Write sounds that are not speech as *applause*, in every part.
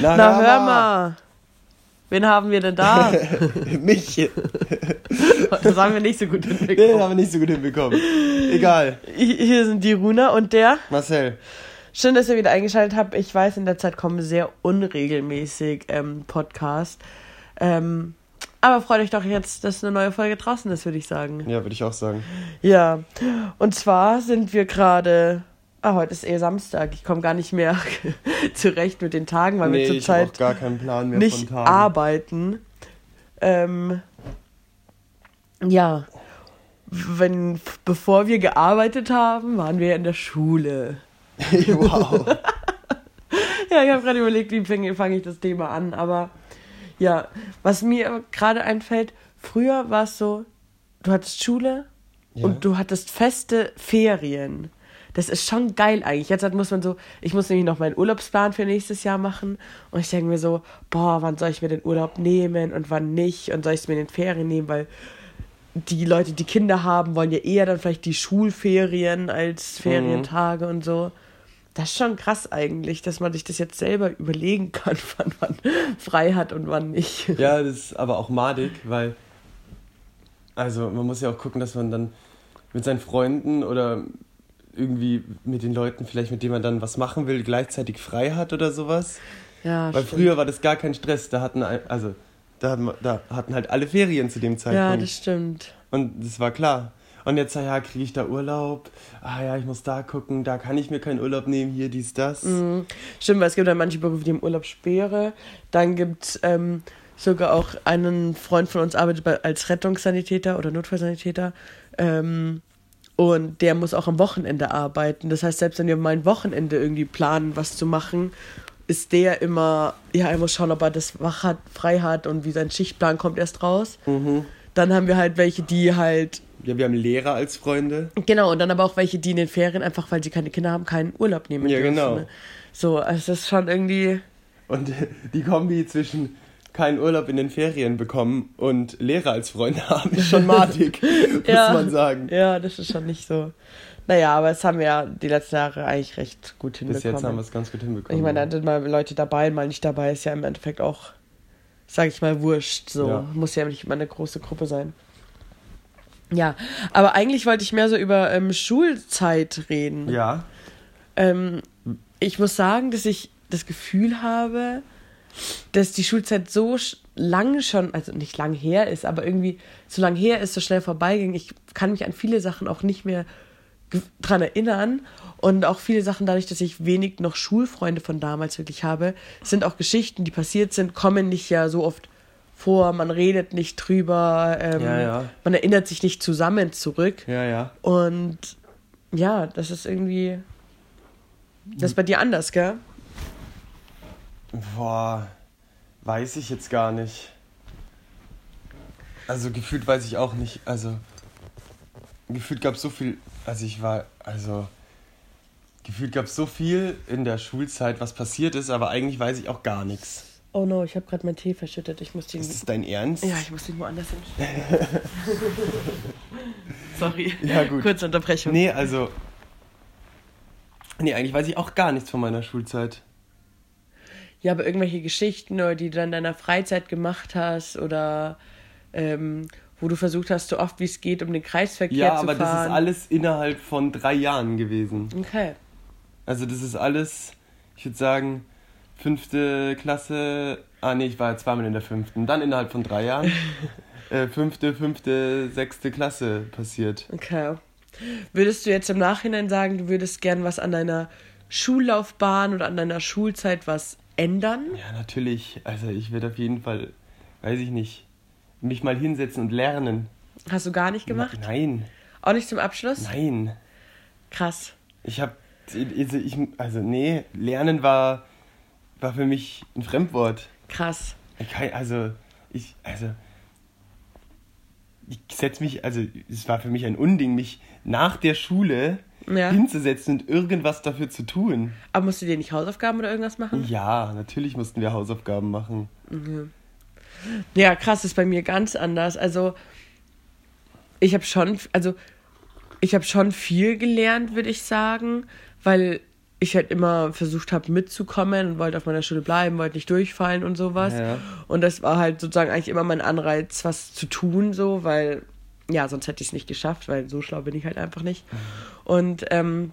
Na, Na hör mal. Wen haben wir denn da? *laughs* Mich. das haben wir nicht so gut Den hinbekommen. haben wir nicht so gut hinbekommen. Egal. Hier sind die Runa und der. Marcel. Schön, dass ihr wieder eingeschaltet habt. Ich weiß, in der Zeit kommen sehr unregelmäßig ähm, Podcasts. Ähm, aber freut euch doch jetzt, dass eine neue Folge draußen ist, würde ich sagen. Ja, würde ich auch sagen. Ja, und zwar sind wir gerade. Ah, heute ist eh Samstag. Ich komme gar nicht mehr *laughs* zurecht mit den Tagen, weil nee, wir zurzeit gar keinen Plan mehr nicht arbeiten. Ähm, ja, wenn bevor wir gearbeitet haben, waren wir in der Schule. *laughs* wow. *laughs* Ja, ich habe gerade überlegt, wie fange fang ich das Thema an, aber ja, was mir gerade einfällt, früher war es so, du hattest Schule Ja. und du hattest feste Ferien. Das ist schon geil eigentlich. Jetzt muss man so, ich muss nämlich noch meinen Urlaubsplan für nächstes Jahr machen und ich denke mir so, boah, wann soll ich mir den Urlaub nehmen und wann nicht und soll ich es mir in den Ferien nehmen, weil die Leute, die Kinder haben, wollen ja eher dann vielleicht die Schulferien als Ferientage und so. Das ist schon krass eigentlich, dass man sich das jetzt selber überlegen kann, *laughs* wann man frei hat und wann nicht. Ja, das ist aber auch madig, weil. Also, man muss ja auch gucken, dass man dann mit seinen Freunden oder irgendwie mit den Leuten, vielleicht mit denen man dann was machen will, gleichzeitig frei hat oder sowas. Ja, Weil stimmt. früher war das gar kein Stress. Da hatten, also, da hatten, da hatten halt alle Ferien zu dem Ja, Zeitpunkt. das stimmt. Und das war klar. Und jetzt, ja, kriege ich da Urlaub? Ah ja, ich muss da gucken, da kann ich mir keinen Urlaub nehmen, hier, dies, das. Mhm. Stimmt, weil es gibt ja manche Berufe, die im Urlaub Sperre. Dann gibt es ähm, sogar auch einen Freund von uns, arbeitet bei, als Rettungssanitäter oder Notfallsanitäter. Ähm, und der muss auch am Wochenende arbeiten. Das heißt, selbst wenn wir mal ein Wochenende irgendwie planen, was zu machen, ist der immer, ja, er muss schauen, ob er das wach hat, frei hat und wie sein Schichtplan kommt erst raus. Mhm. Dann haben wir halt welche, die halt Ja, wir haben Lehrer als Freunde. Genau, und dann aber auch welche, die in den Ferien einfach, weil sie keine Kinder haben, keinen Urlaub nehmen Ja, dürfen. genau. Ne? So, also das ist schon irgendwie. Und *laughs* die Kombi zwischen keinen Urlaub in den Ferien bekommen und Lehrer als Freunde *laughs* haben, ist schon madig, *laughs* muss Ja. man sagen. Ja, das ist schon nicht so. Naja, aber das haben wir ja die letzten Jahre eigentlich recht gut Bis hinbekommen. jetzt haben wir es ganz gut hinbekommen. ich meine, da sind mal Leute dabei, mal nicht dabei, ist ja im Endeffekt auch, sag ich mal, wurscht. So, Ja. muss ja nicht immer eine große Gruppe sein. Ja, aber eigentlich wollte ich mehr so über ähm, Schulzeit reden. ja, Ähm, ich muss sagen, dass ich das Gefühl habe, dass die Schulzeit so lang schon, also nicht lang her ist, aber irgendwie so lang her ist, so schnell vorbeiging. Ich kann mich an viele Sachen auch nicht mehr dran erinnern. Und auch viele Sachen, dadurch, dass ich wenig noch Schulfreunde von damals wirklich habe, sind auch Geschichten, die passiert sind, kommen nicht ja so oft vor. Man redet nicht drüber. Ähm, Ja, ja. Man erinnert sich nicht zusammen zurück. ja, ja. Und ja, das ist irgendwie. Das ist bei dir anders, gell? Boah, weiß ich jetzt gar nicht. Also gefühlt weiß ich auch nicht. Also gefühlt gab es so viel. Also ich war, also gefühlt gab es so viel in der Schulzeit, was passiert ist, aber eigentlich weiß ich auch gar nichts. Oh no, ich habe gerade meinen Tee verschüttet. Ich muss den. Ist das dein Ernst? Ja, ich muss den woanders hinstellen. *laughs* Sorry. Ja, gut. Kurze Unterbrechung. Nee, also. Nee, eigentlich weiß ich auch gar nichts von meiner Schulzeit. Ja, aber irgendwelche Geschichten, oder die du in deiner Freizeit gemacht hast oder ähm, wo du versucht hast, so oft wie es geht, um den Kreisverkehr Ja, zu aber fahren. das ist alles innerhalb von drei Jahren gewesen. Okay. Also das ist alles, ich würde sagen, fünfte Klasse. Ah nee, ich war jetzt zweimal in der fünften. Dann innerhalb von drei Jahren. *laughs* äh, fünfte, fünfte, sechste Klasse passiert. Okay. Würdest du jetzt im Nachhinein sagen, du würdest gern was an deiner Schullaufbahn oder an deiner Schulzeit was ändern? Ja, natürlich. Also ich würde auf jeden Fall, weiß ich nicht, mich mal hinsetzen und lernen. Hast du gar nicht gemacht? Nein, Auch nicht zum Abschluss? nein. Krass. Ich habe, also, ich, also nee, Lernen war, war für mich ein Fremdwort. Krass. Ich also, ich, also, ich setze mich, also, es war für mich ein Unding, mich nach der Schule Ja. hinzusetzen und irgendwas dafür zu tun. Aber musst du dir nicht Hausaufgaben oder irgendwas machen? Ja, natürlich mussten wir Hausaufgaben machen. Ja, krass, ist bei mir ganz anders. Also, ich habe schon, also, ich habe schon viel gelernt, würde ich sagen, weil ich halt immer versucht habe mitzukommen und wollte auf meiner Schule bleiben, wollte nicht durchfallen und sowas. Ja. Und das war halt sozusagen eigentlich immer mein Anreiz, was zu tun, so, weil, ja, sonst hätte ich es nicht geschafft, weil so schlau bin ich halt einfach nicht. Und ähm,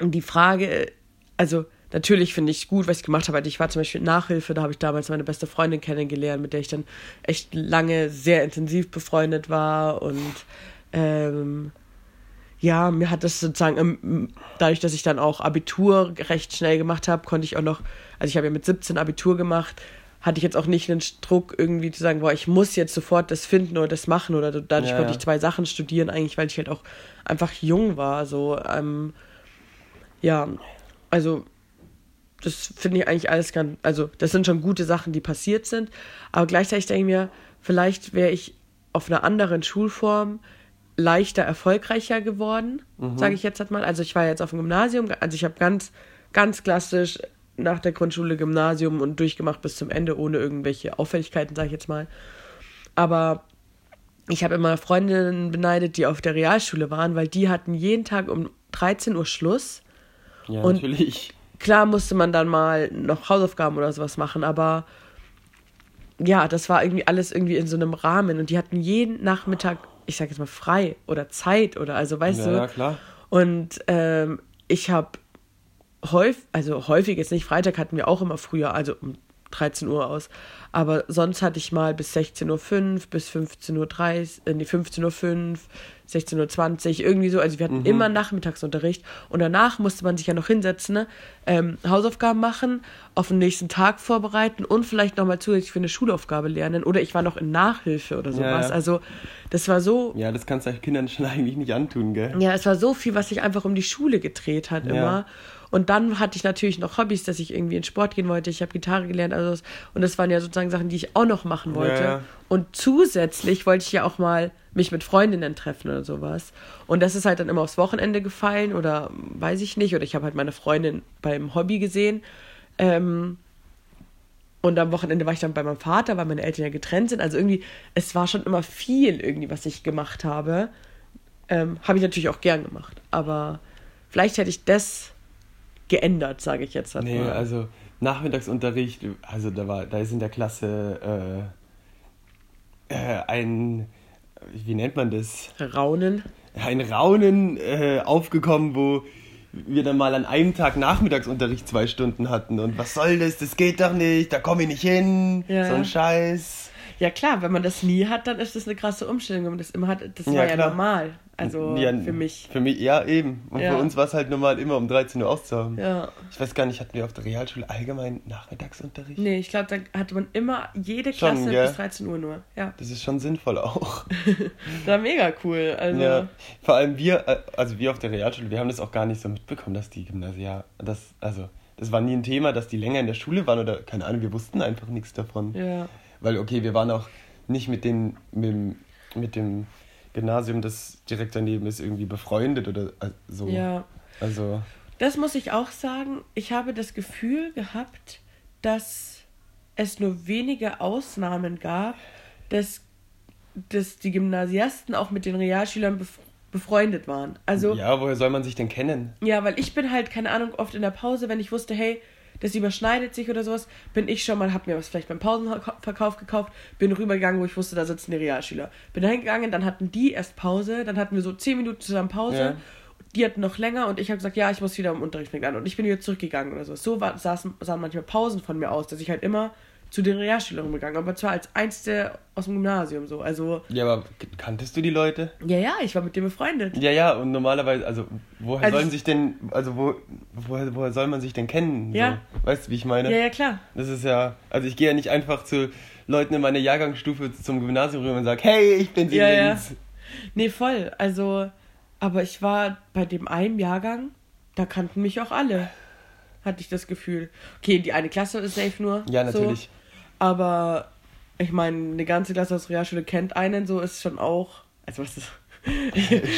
die Frage, also natürlich finde ich gut, was ich gemacht habe. Ich war zum Beispiel Nachhilfe, da habe ich damals meine beste Freundin kennengelernt, mit der ich dann echt lange sehr intensiv befreundet war und ähm, ja, mir hat das sozusagen, ähm, dadurch, dass ich dann auch Abitur recht schnell gemacht habe, konnte ich auch noch, also ich habe ja mit 17 Abitur gemacht, hatte ich jetzt auch nicht den Druck irgendwie zu sagen, boah, ich muss jetzt sofort das finden oder das machen oder dadurch Ja, konnte ich zwei Sachen studieren, eigentlich, weil ich halt auch einfach jung war, so, ähm, ja, also das finde ich eigentlich alles ganz, also das sind schon gute Sachen, die passiert sind, aber gleichzeitig denke ich mir, vielleicht wäre ich auf einer anderen Schulform leichter erfolgreicher geworden, sage ich jetzt halt mal. Also ich war jetzt auf dem Gymnasium, also ich habe ganz, ganz klassisch nach der Grundschule Gymnasium und durchgemacht bis zum Ende ohne irgendwelche Auffälligkeiten, sage ich jetzt mal. Aber ich habe immer Freundinnen beneidet, die auf der Realschule waren, weil die hatten jeden Tag um 13 Uhr Schluss. Ja, Und- natürlich. Klar musste man dann mal noch Hausaufgaben oder sowas machen, aber ja, das war irgendwie alles irgendwie in so einem Rahmen und die hatten jeden Nachmittag, ich sag jetzt mal frei oder Zeit oder also weißt Ja, du. ja, klar. Und ähm, ich habe häufig, also häufig jetzt nicht, Freitag hatten wir auch immer früher, also um 13 Uhr aus. Aber sonst hatte ich mal bis 16.05 Uhr, bis 15.30 Uhr, äh, nee, 15.05 Uhr, 16.20 Uhr, irgendwie so. Also wir hatten immer Nachmittagsunterricht und danach musste man sich ja noch hinsetzen, ne? ähm, Hausaufgaben machen, auf den nächsten Tag vorbereiten und vielleicht nochmal zusätzlich für eine Schulaufgabe lernen. Oder ich war noch in Nachhilfe oder sowas. ja. Also das war so, Ja, das kannst du Kindern *laughs* schon eigentlich nicht antun, gell? ja, es war so viel, was sich einfach um die Schule gedreht hat Ja. immer. Und dann hatte ich natürlich noch Hobbys, dass ich irgendwie in Sport gehen wollte. Ich habe Gitarre gelernt, also und das waren ja sozusagen Sachen, die ich auch noch machen wollte. Ja. Und zusätzlich wollte ich ja auch mal mich mit Freundinnen treffen oder sowas. Und das ist halt dann immer aufs Wochenende gefallen oder weiß ich nicht. Oder ich habe halt meine Freundin beim Hobby gesehen. Ähm, und am Wochenende war ich dann bei meinem Vater, weil meine Eltern ja getrennt sind. Also irgendwie, es war schon immer viel irgendwie, was ich gemacht habe. Ähm, habe ich natürlich auch gern gemacht. Aber vielleicht hätte ich das geändert, sage ich jetzt. halt Nee, mal. also Nachmittagsunterricht, also da war, da ist in der Klasse äh, äh, ein, wie nennt man das? Raunen. Ein Raunen äh, aufgekommen, wo wir dann mal an einem Tag Nachmittagsunterricht zwei Stunden hatten. Und was soll das? Das geht doch nicht, da komme ich nicht hin. Ja. So ein Scheiß. Ja klar, wenn man das nie hat, dann ist das eine krasse Umstellung. Wenn man das immer hat, das Ja, war ja klar. normal. Also Ja, für mich. Für mich, ja, eben. Und Ja. für uns war es halt normal, immer um 13 Uhr auszuhaben. Ja. Ich weiß gar nicht, hatten wir auf der Realschule allgemein Nachmittagsunterricht? Nee, ich glaube, da hatte man immer jede Schon, Klasse gell? bis 13 Uhr nur. Ja. Das ist schon sinnvoll auch. Das *laughs* war mega cool. Also, Ja, vor allem wir, äh, also wir auf der Realschule, wir haben das auch gar nicht so mitbekommen, dass die Gymnasia, das, also, das war nie ein Thema, dass die länger in der Schule waren oder, keine Ahnung, wir wussten einfach nichts davon. ja. Weil, okay, wir waren auch nicht mit, den, mit, dem- mit dem Gymnasium, das direkt daneben ist, irgendwie befreundet oder so. ja. Also, Das muss ich auch sagen. Ich habe das Gefühl gehabt, dass es nur wenige Ausnahmen gab, dass, dass die Gymnasiasten auch mit den Realschülern bef befreundet waren. Also, ja. ja, woher soll man sich denn kennen? weil ich bin halt, keine Ahnung, oft in der Pause, wenn ich wusste, hey, das überschneidet sich oder sowas, bin ich schon mal, hab mir was vielleicht beim Pausenverkauf gekauft, bin rübergegangen, wo ich wusste, da sitzen die Realschüler. Bin da hingegangen, dann hatten die erst Pause, dann hatten wir so zehn Minuten zusammen Pause. Ja. Die hatten noch länger und ich habe gesagt, ja, ich muss wieder im Unterricht an. Und ich bin wieder zurückgegangen oder so. So war, saßen, sahen manchmal Pausen von mir aus, dass ich halt immer zu den Realschülern gegangen aber zwar als Einzige aus dem Gymnasium so. Also, Ja, aber kanntest du die Leute? ja, ja, ich war mit dem befreundet. Ja, ja, und normalerweise, also woher Also- sollen sich denn, also wo, woher, woher soll man sich denn kennen? Ja. So? Weißt du, wie ich meine? Ja, ja, klar. Das ist ja, also ich gehe ja nicht einfach zu Leuten in meiner Jahrgangsstufe zum Gymnasium rüber und sage, hey, ich bin Ja, ja. übrigens. Nee, voll. Also, aber ich war bei dem einen Jahrgang, da kannten mich auch alle. Hatte ich das Gefühl. Okay, die eine Klasse ist safe nur. Ja, natürlich. So, aber ich meine, eine ganze Klasse aus Realschule kennt einen, so ist schon auch. Also, was ist.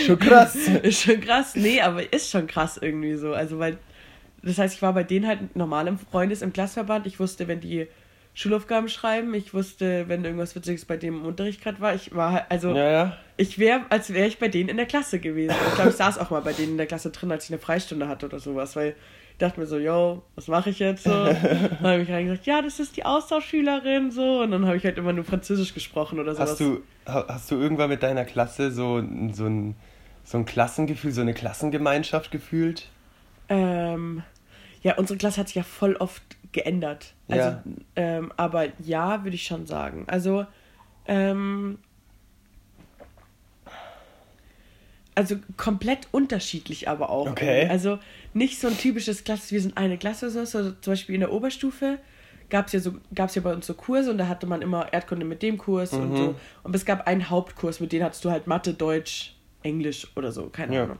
Schon krass. *laughs* ist schon krass. Nee, aber ist schon krass irgendwie so. Also, weil. Das heißt, ich war bei denen halt normal im Freundes-, im Klassverband. Ich wusste, wenn die Schulaufgaben schreiben. Ich wusste, wenn irgendwas Witziges bei dem im Unterricht gerade war. Ich war halt, also. Ja, ja. Ich wäre, als wäre ich bei denen in der Klasse gewesen. Ich glaube, ich saß auch mal bei denen in der Klasse drin, als ich eine Freistunde hatte oder sowas, weil dachte mir so, yo, was mache ich jetzt so? *laughs* dann habe ich reingesagt, ja, das ist die Austauschschülerin so. Und dann habe ich halt immer nur Französisch gesprochen oder sowas. Hast du, ha- hast du irgendwann mit deiner Klasse so, so, ein, so ein Klassengefühl, so eine Klassengemeinschaft gefühlt? Ähm, ja, unsere Klasse hat sich ja voll oft geändert. Also, Ja. ähm, aber ja, würde ich schon sagen. Also, ähm, also komplett unterschiedlich aber auch. Okay. Also nicht so ein typisches Klasse, wir sind eine Klasse, so, so zum Beispiel in der Oberstufe gab es ja, so, gab's ja bei uns so Kurse und da hatte man immer Erdkunde mit dem Kurs und so. Und es gab einen Hauptkurs, mit dem hattest du halt Mathe, Deutsch, Englisch oder so, keine Ja. Ahnung.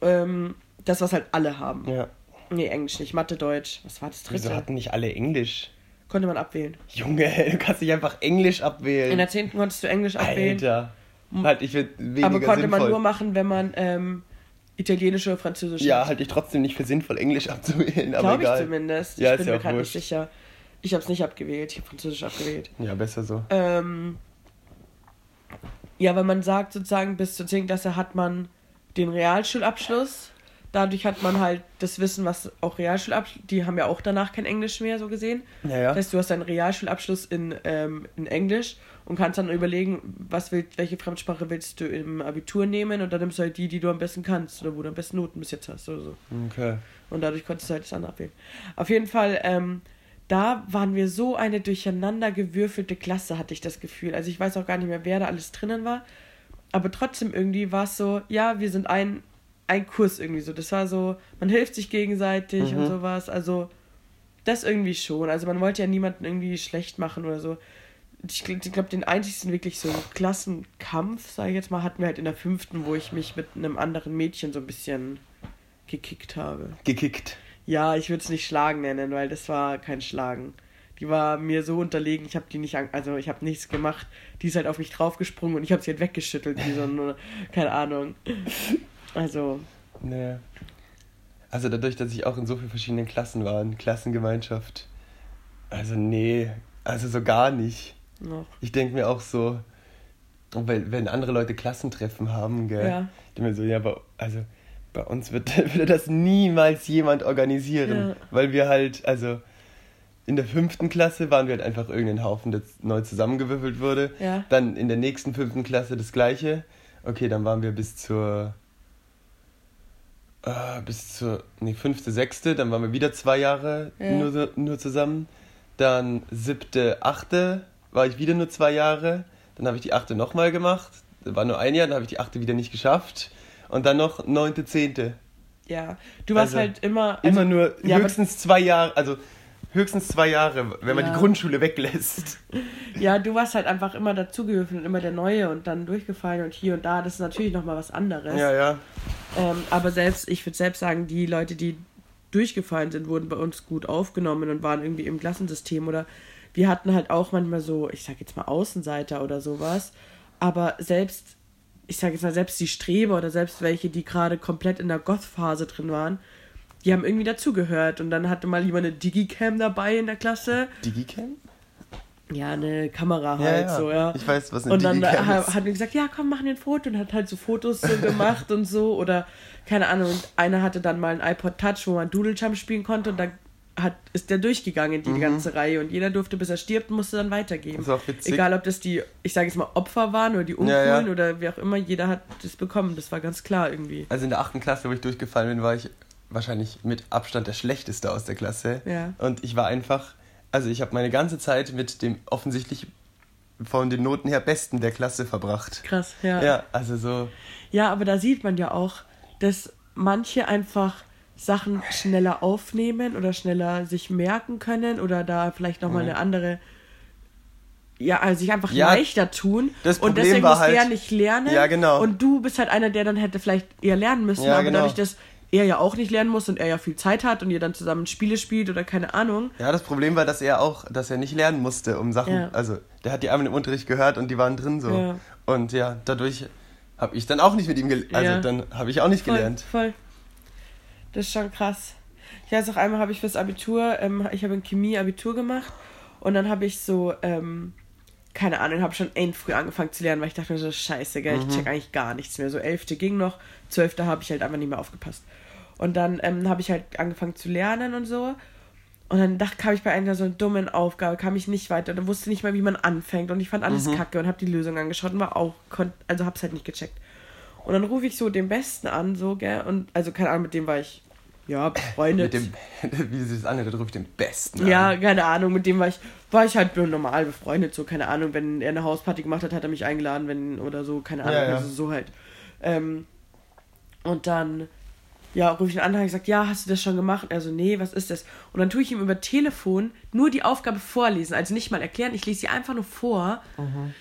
Ähm, das, was halt alle haben. Ja. Nee, Englisch nicht. Mathe, Deutsch. Was war das dritte? Wieso hatten nicht alle Englisch? Konnte man abwählen. Junge, *laughs* du kannst nicht einfach Englisch abwählen. In der 10. konntest du Englisch abwählen. Alter. Halt, ich will weniger aber konnte sinnvoll. man nur machen, wenn man ähm, Italienisch oder Französisch Ja, halte ich trotzdem nicht für sinnvoll, Englisch abzuwählen, aber Glaube ich zumindest. Ja, ich bin ja mir gerade nicht sicher. Ich habe es nicht abgewählt. Ich habe Französisch abgewählt. Ja, besser so. Ähm, ja, weil man sagt sozusagen, bis zur 10. Klasse hat man den Realschulabschluss. Dadurch hat man halt das Wissen, was auch Realschulabschluss, die haben ja auch danach kein Englisch mehr so gesehen. Ja, ja. Das heißt, du hast deinen Realschulabschluss in, ähm, in Englisch und kannst dann überlegen, was will, welche Fremdsprache willst du im Abitur nehmen und dann nimmst du halt die, die du am besten kannst oder wo du am besten Noten bis jetzt hast oder so. Okay. Und dadurch konntest du halt das andere abwählen. Auf jeden Fall, ähm, da waren wir so eine durcheinander gewürfelte Klasse, hatte ich das Gefühl. Also ich weiß auch gar nicht mehr, wer da alles drinnen war. Aber trotzdem irgendwie war es so, ja, wir sind ein, ein Kurs irgendwie so. Das war so, man hilft sich gegenseitig und Mhm. sowas. Also das irgendwie schon. Also man wollte ja niemanden irgendwie schlecht machen oder so. Ich glaube, glaub, den einzigsten wirklich so Klassenkampf, sage ich jetzt mal, hatten wir halt in der fünften, wo ich mich mit einem anderen Mädchen so ein bisschen gekickt habe. Gekickt. Ja, ich würde es nicht Schlagen nennen, weil das war kein Schlagen. Die war mir so unterlegen, ich habe die nicht, also ich habe nichts gemacht. Die ist halt auf mich draufgesprungen und ich habe sie halt weggeschüttelt, wie so ein, *laughs* keine Ahnung. Also, Nee. Also dadurch, dass ich auch in so vielen verschiedenen Klassen war, in Klassengemeinschaft. Also nee, also so gar nicht. Noch. Ich denke mir auch so, weil, wenn andere Leute Klassentreffen haben, gell, Ja. ich denke mir so, ja, aber also bei uns wird, *laughs* würde das niemals jemand organisieren, Ja. weil wir halt, also in der fünften Klasse waren wir halt einfach irgendein Haufen, der neu zusammengewürfelt wurde. Ja. Dann in der nächsten fünften Klasse das gleiche. Okay, dann waren wir bis zur äh, bis zur nee, fünfte, sechste, dann waren wir wieder zwei Jahre Ja. nur, nur zusammen. Dann siebte, achte war ich wieder nur zwei Jahre. Dann habe ich die achte nochmal gemacht. War nur ein Jahr, dann habe ich die achte wieder nicht geschafft. Und dann noch neunte, zehnte. Ja, du warst Also, halt immer. Also, Immer nur ja, höchstens zwei Jahre, also höchstens zwei Jahre, wenn man Ja. die Grundschule weglässt. *laughs* Ja, du warst halt einfach immer dazugehöfen und immer der Neue und dann durchgefallen und hier und da. Das ist natürlich nochmal was anderes. Ja, ja. Ähm, aber selbst, ich würde selbst sagen, die Leute, die durchgefallen sind, wurden bei uns gut aufgenommen und waren irgendwie im Klassensystem oder wir hatten halt auch manchmal so, ich sag jetzt mal Außenseiter oder sowas, aber selbst, ich sag jetzt mal, selbst die Streber oder selbst welche, die gerade komplett in der Goth-Phase drin waren, die haben irgendwie dazugehört und dann hatte mal jemand eine Digicam dabei in der Klasse. Digicam? Ja, eine Kamera halt so, ja. Ich weiß, was eine Und dann Digicam hat mir gesagt, ja, komm, machen wir ein Foto und hat halt so Fotos so gemacht und so. Oder keine Ahnung, und einer hatte dann mal ein iPod Touch, wo man Doodle Jump spielen konnte und da hat, ist der durchgegangen, die, die ganze Reihe. Und jeder durfte, bis er stirbt, musste dann weitergeben. Mhm. Das ist auch witzig. Egal, ob das die, ich sage jetzt mal, Opfer waren oder die Uncoolen Ja, ja. oder wie auch immer, jeder hat das bekommen. Das war ganz klar irgendwie. Also in der achten Klasse, wo ich durchgefallen bin, war ich wahrscheinlich mit Abstand der schlechteste aus der Klasse. Ja. Und ich war einfach, also ich habe meine ganze Zeit mit dem offensichtlich von den Noten her besten der Klasse verbracht. Krass, ja. Ja, also so, Ja, aber da sieht man ja auch, dass manche einfach Sachen schneller aufnehmen oder schneller sich merken können oder da vielleicht nochmal Mhm. eine andere, ja, also sich einfach Ja, leichter tun. das und deswegen war muss halt- er nicht lernen. Ja, genau. Und du bist halt einer, der dann hätte vielleicht eher lernen müssen, Ja, aber genau. dadurch, dass er ja auch nicht lernen muss und er ja viel Zeit hat und ihr dann zusammen Spiele spielt oder keine Ahnung. ja, das Problem war, dass er auch, dass er nicht lernen musste, um Sachen, Ja. also der hat die einmal im Unterricht gehört und die waren drin so. Ja. Und ja, dadurch habe ich dann auch nicht mit ihm gelernt, also Ja. dann habe ich auch nicht Voll, gelernt. voll. Das ist schon krass. Ich weiß auch einmal habe ich fürs Abitur, ähm, ich habe in Chemie Abitur gemacht und dann habe ich so, ähm, keine Ahnung, habe schon end früh angefangen zu lernen, weil ich dachte mir so, scheiße, gell, ich check eigentlich gar nichts mehr. So elfte ging noch, zwölfte habe ich halt einfach nicht mehr aufgepasst. Und dann ähm, habe ich halt angefangen zu lernen und so. Und dann dachte, kam ich bei einer so einer dummen Aufgabe, kam ich nicht weiter. Dann wusste nicht mal, wie man anfängt. Und ich fand alles Mhm. kacke und habe die Lösung angeschaut und war auch, kon also hab's halt nicht gecheckt. Und dann rufe ich so den Besten an, so, gell? Und also keine Ahnung, mit dem war ich, ja, befreundet. Mit dem, *laughs* wie sich das anhört, da rufe ich den Besten Ja, an. keine Ahnung, mit dem war ich, war ich halt nur normal befreundet, so, keine Ahnung, wenn er eine Hausparty gemacht hat, hat er mich eingeladen, wenn, oder so, keine Ahnung, Ja, ja. also so halt. Ähm, und dann, ja, rufe ich ihn an, habe ich gesagt, ja, hast du das schon gemacht? Er so, nee, was ist das? Und dann tue ich ihm über Telefon nur die Aufgabe vorlesen, also nicht mal erklären, ich lese sie einfach nur vor.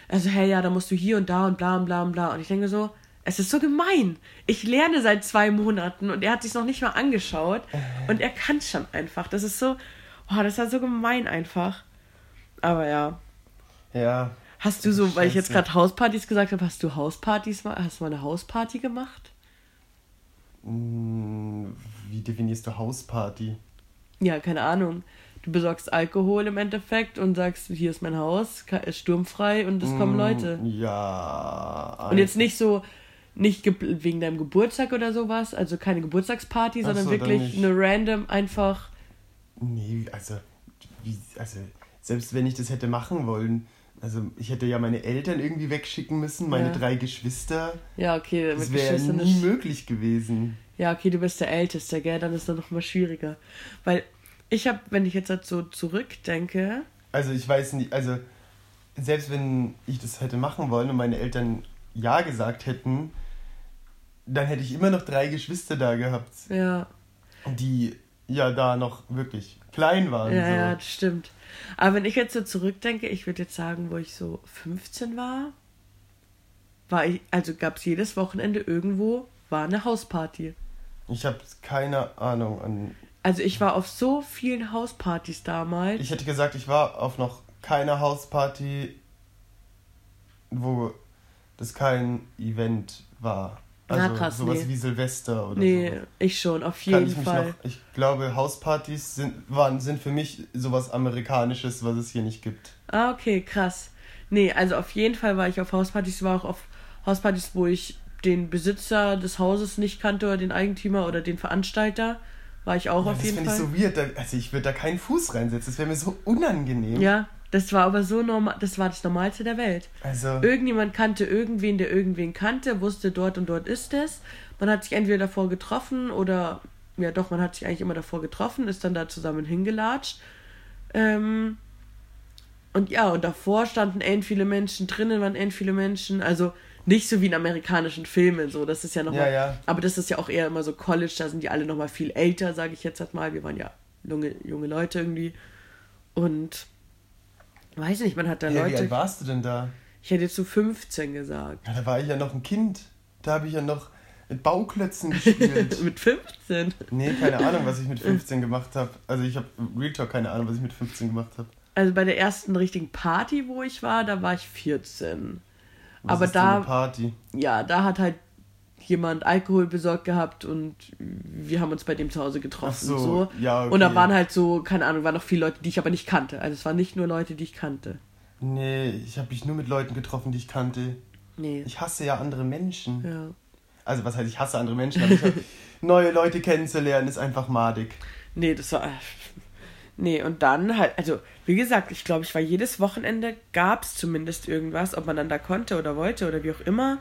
Also, hey, ja, da musst du hier und da und bla und bla und bla. Und ich denke so, es ist so gemein. Ich lerne seit zwei Monaten und er hat sich noch nicht mal angeschaut und er kann schon einfach. Das ist so, oh, das war so gemein einfach. Aber ja. Ja. Hast du so, weil ich jetzt gerade Hauspartys gesagt habe, hast du Hauspartys mal, hast du mal eine Hausparty gemacht? Hm, Wie definierst du Hausparty? Ja, keine Ahnung. Du besorgst Alkohol im Endeffekt und sagst, hier ist mein Haus, ist sturmfrei und es kommen Hm, Leute. Ja. Und jetzt nicht so, nicht ge wegen deinem Geburtstag oder sowas, also keine Geburtstagsparty, Ach sondern so, wirklich nicht. eine random einfach. Nee, also, wie, also, selbst wenn ich das hätte machen wollen, also ich hätte ja meine Eltern irgendwie wegschicken müssen, meine Ja. drei Geschwister. Ja, okay, Das wäre nie ist. möglich gewesen. Ja, okay, du bist der Älteste, gell? Dann ist das noch mal schwieriger. Weil ich habe, wenn ich jetzt halt so zurückdenke, Also ich weiß nicht, also selbst wenn ich das hätte machen wollen und meine Eltern ja gesagt hätten, dann hätte ich immer noch drei Geschwister da gehabt, ja, die ja da noch wirklich klein waren. ja, so. ja, das stimmt. Aber wenn ich jetzt so zurückdenke, ich würde jetzt sagen, wo ich so 15 war, war ich, also gab es jedes Wochenende irgendwo, war eine Hausparty. Ich habe keine Ahnung an. Also ich war auf so vielen Hauspartys damals. Ich hätte gesagt, ich war auf noch keiner Hausparty, wo das kein Event war. Also Ah, krass, sowas nee. wie Silvester oder nee, sowas. ich schon, auf jeden ich Fall. noch, ich glaube, Hauspartys sind, waren, sind für mich sowas Amerikanisches, was es hier nicht gibt. Ah, okay, krass. Nee, also auf jeden Fall war ich auf Hauspartys, war auch auf Hauspartys, wo ich den Besitzer des Hauses nicht kannte oder den Eigentümer oder den Veranstalter. War ich auch Ja, auf das jeden finde ich Fall. so weird. Also ich würde da keinen Fuß reinsetzen. Das wäre mir so unangenehm. ja, das war aber so normal, das war das Normalste der Welt. Also, Irgendjemand kannte irgendwen, der irgendwen kannte, wusste dort und dort ist es. Man hat sich entweder davor getroffen oder, ja doch, man hat sich eigentlich immer davor getroffen, ist dann da zusammen hingelatscht. Ähm, und ja, und davor standen end viele Menschen, drinnen waren end viele Menschen. Also nicht so wie in amerikanischen Filmen, so, das ist ja nochmal. Ja, ja. Aber das ist ja auch eher immer so College, da sind die alle nochmal viel älter, sage ich jetzt halt mal. Wir waren ja junge, junge Leute irgendwie. Und weiß nicht, man hat da ja, wie Leute. alt warst du denn da? Ich hätte jetzt so 15 gesagt. Ja, da war ich ja noch ein Kind. Da habe ich ja noch mit Bauklötzen gespielt. *laughs* Mit 15? nee, keine Ahnung, was ich mit 15 gemacht habe. Also ich habe Real Talk keine Ahnung, was ich mit 15 gemacht habe. Also bei der ersten richtigen Party, wo ich war, da war ich 14. Was Aber ist da- eine Party. Ja, da hat halt jemand Alkohol besorgt gehabt und wir haben uns bei dem zu Hause getroffen. So, so. ja, okay. Und da waren halt so, keine Ahnung, waren noch viele Leute, die ich aber nicht kannte. Also es waren nicht nur Leute, die ich kannte. Nee, ich habe mich nur mit Leuten getroffen, die ich kannte. Nee. Ich hasse ja andere Menschen. Ja. Also was heißt, ich hasse andere Menschen, aber ich hab, *laughs* neue Leute kennenzulernen ist einfach madig. Nee, das war. Nee, und dann halt, also, wie gesagt, ich glaube, ich war jedes Wochenende, gab es zumindest irgendwas, ob man dann da konnte oder wollte oder wie auch immer.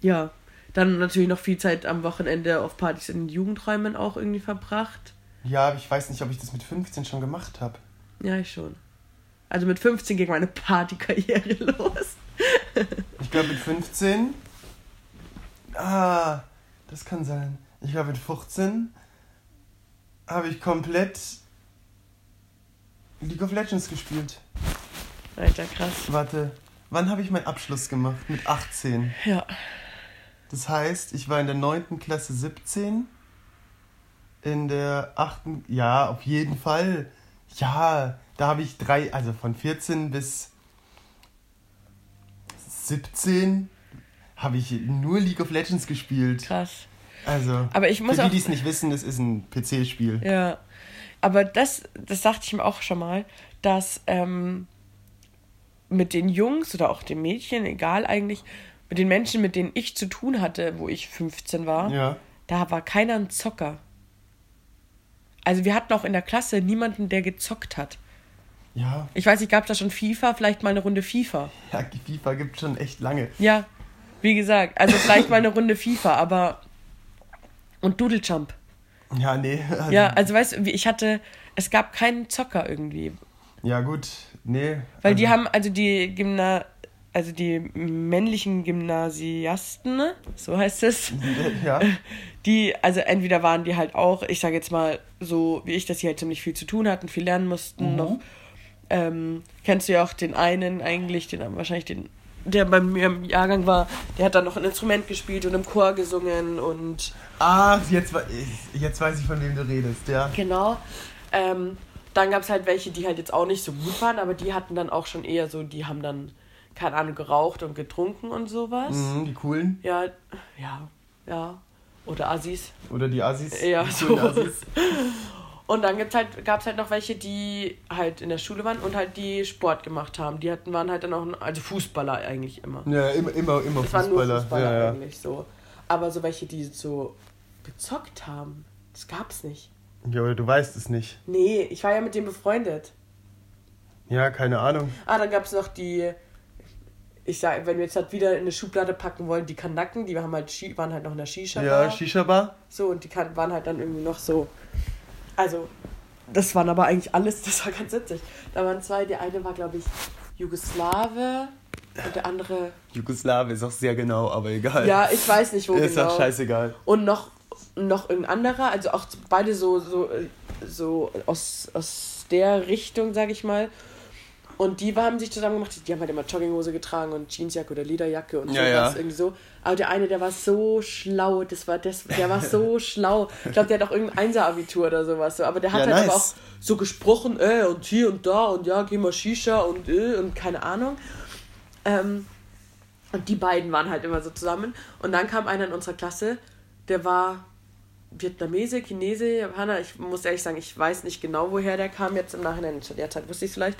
Ja, dann natürlich noch viel Zeit am Wochenende auf Partys in den Jugendräumen auch irgendwie verbracht. Ja, aber ich weiß nicht, ob ich das mit 15 schon gemacht habe. Ja, ich schon. Also mit 15 ging meine Partykarriere *laughs* los. Ich glaube mit 15. Ah, das kann sein. Ich glaube mit 15 habe ich komplett League of Legends gespielt. Alter, krass. Warte, wann habe ich meinen Abschluss gemacht? Mit 18. Ja. Das heißt, ich war in der 9. Klasse 17. In der 8. Ja, auf jeden Fall. Ja, da habe ich drei, also von 14 bis 17 habe ich nur League of Legends gespielt. Krass. Also, Aber ich muss für die, auch- die es nicht wissen, das ist ein PC-Spiel. Ja. Aber das, das dachte ich mir auch schon mal, dass ähm, mit den Jungs oder auch den Mädchen, egal eigentlich, mit den Menschen, mit denen ich zu tun hatte, wo ich 15 war, Ja. da war keiner ein Zocker. Also wir hatten auch in der Klasse niemanden, der gezockt hat. Ja. Ich weiß nicht, gab es da schon FIFA? Vielleicht mal eine Runde FIFA. Ja, FIFA gibt schon echt lange. Ja, wie gesagt, also vielleicht mal eine Runde FIFA, aber. Und Doodle Jump. Ja, nee. Also, Ja, also weißt du, ich hatte. Es gab keinen Zocker irgendwie. Ja, gut. Nee. Weil also, die haben, also die Gymna. Also die männlichen Gymnasiasten, ne? so heißt es, *laughs* Ja. die, also entweder waren die halt auch, ich sage jetzt mal so, wie ich, dass sie halt ziemlich viel zu tun hatten, viel lernen mussten, noch. Ähm, kennst du ja auch den einen eigentlich, den wahrscheinlich den, der bei mir im Jahrgang war, der hat dann noch ein Instrument gespielt und im Chor gesungen und Ah, jetzt, jetzt weiß ich, von wem du redest, ja. genau. Ähm, dann gab es halt welche, die halt jetzt auch nicht so gut waren, aber die hatten dann auch schon eher so, die haben dann, keine Ahnung, geraucht und getrunken und sowas. Mhm, die coolen. Ja, ja, ja. Oder Assis. Oder die Assis. Ja, die so. Assis. Und dann gibt's halt, gab es halt noch welche, die halt in der Schule waren und halt die Sport gemacht haben. Die hatten, waren halt dann auch, also Fußballer eigentlich immer. Ja, immer, immer, immer Das waren Fußballer. nur Fußballer ja, ja. eigentlich so. Aber so welche, die so gezockt haben, das gab's nicht. ja, oder du weißt es nicht. Nee, ich war ja mit dem befreundet. Ja, keine Ahnung. Ah, dann gab's noch die, ich sag, wenn wir jetzt halt wieder in eine Schublade packen wollen, die Kanaken, die haben halt, Ski- waren halt noch in der Shisha. Ja, Shisha-Bar. So, und die kan- waren halt dann irgendwie noch so. Also, das waren aber eigentlich alles, *laughs* das war ganz witzig. Da waren zwei, der eine war, glaube ich, Jugoslawe und der andere. Jugoslawe ist auch sehr genau, aber egal. Ja, ich weiß nicht, wo Ist genau. auch scheißegal. Und noch, noch irgendein anderer, also auch beide so, so, so aus, aus der Richtung, sag ich mal. Und die haben sich zusammen gemacht, die haben halt immer Jogginghose getragen und Jeansjacke oder Lederjacke und Ja, sowas ja. irgendwie so. Aber der eine, der war so schlau, das war das, der war so *laughs* schlau. Ich glaube, der hat auch irgendein Einser-Abitur oder sowas. So. Aber der hat Ja, halt nice. aber auch so gesprochen, äh, und hier und da und ja, geh mal Shisha und äh, und keine Ahnung. Ähm, und die beiden waren halt immer so zusammen. Und dann kam einer in unserer Klasse, der war Vietnamese, Chinese, Japaner. Ich muss ehrlich sagen, ich weiß nicht genau, woher der kam. Jetzt im Nachhinein, zu der Zeit wusste ich es vielleicht.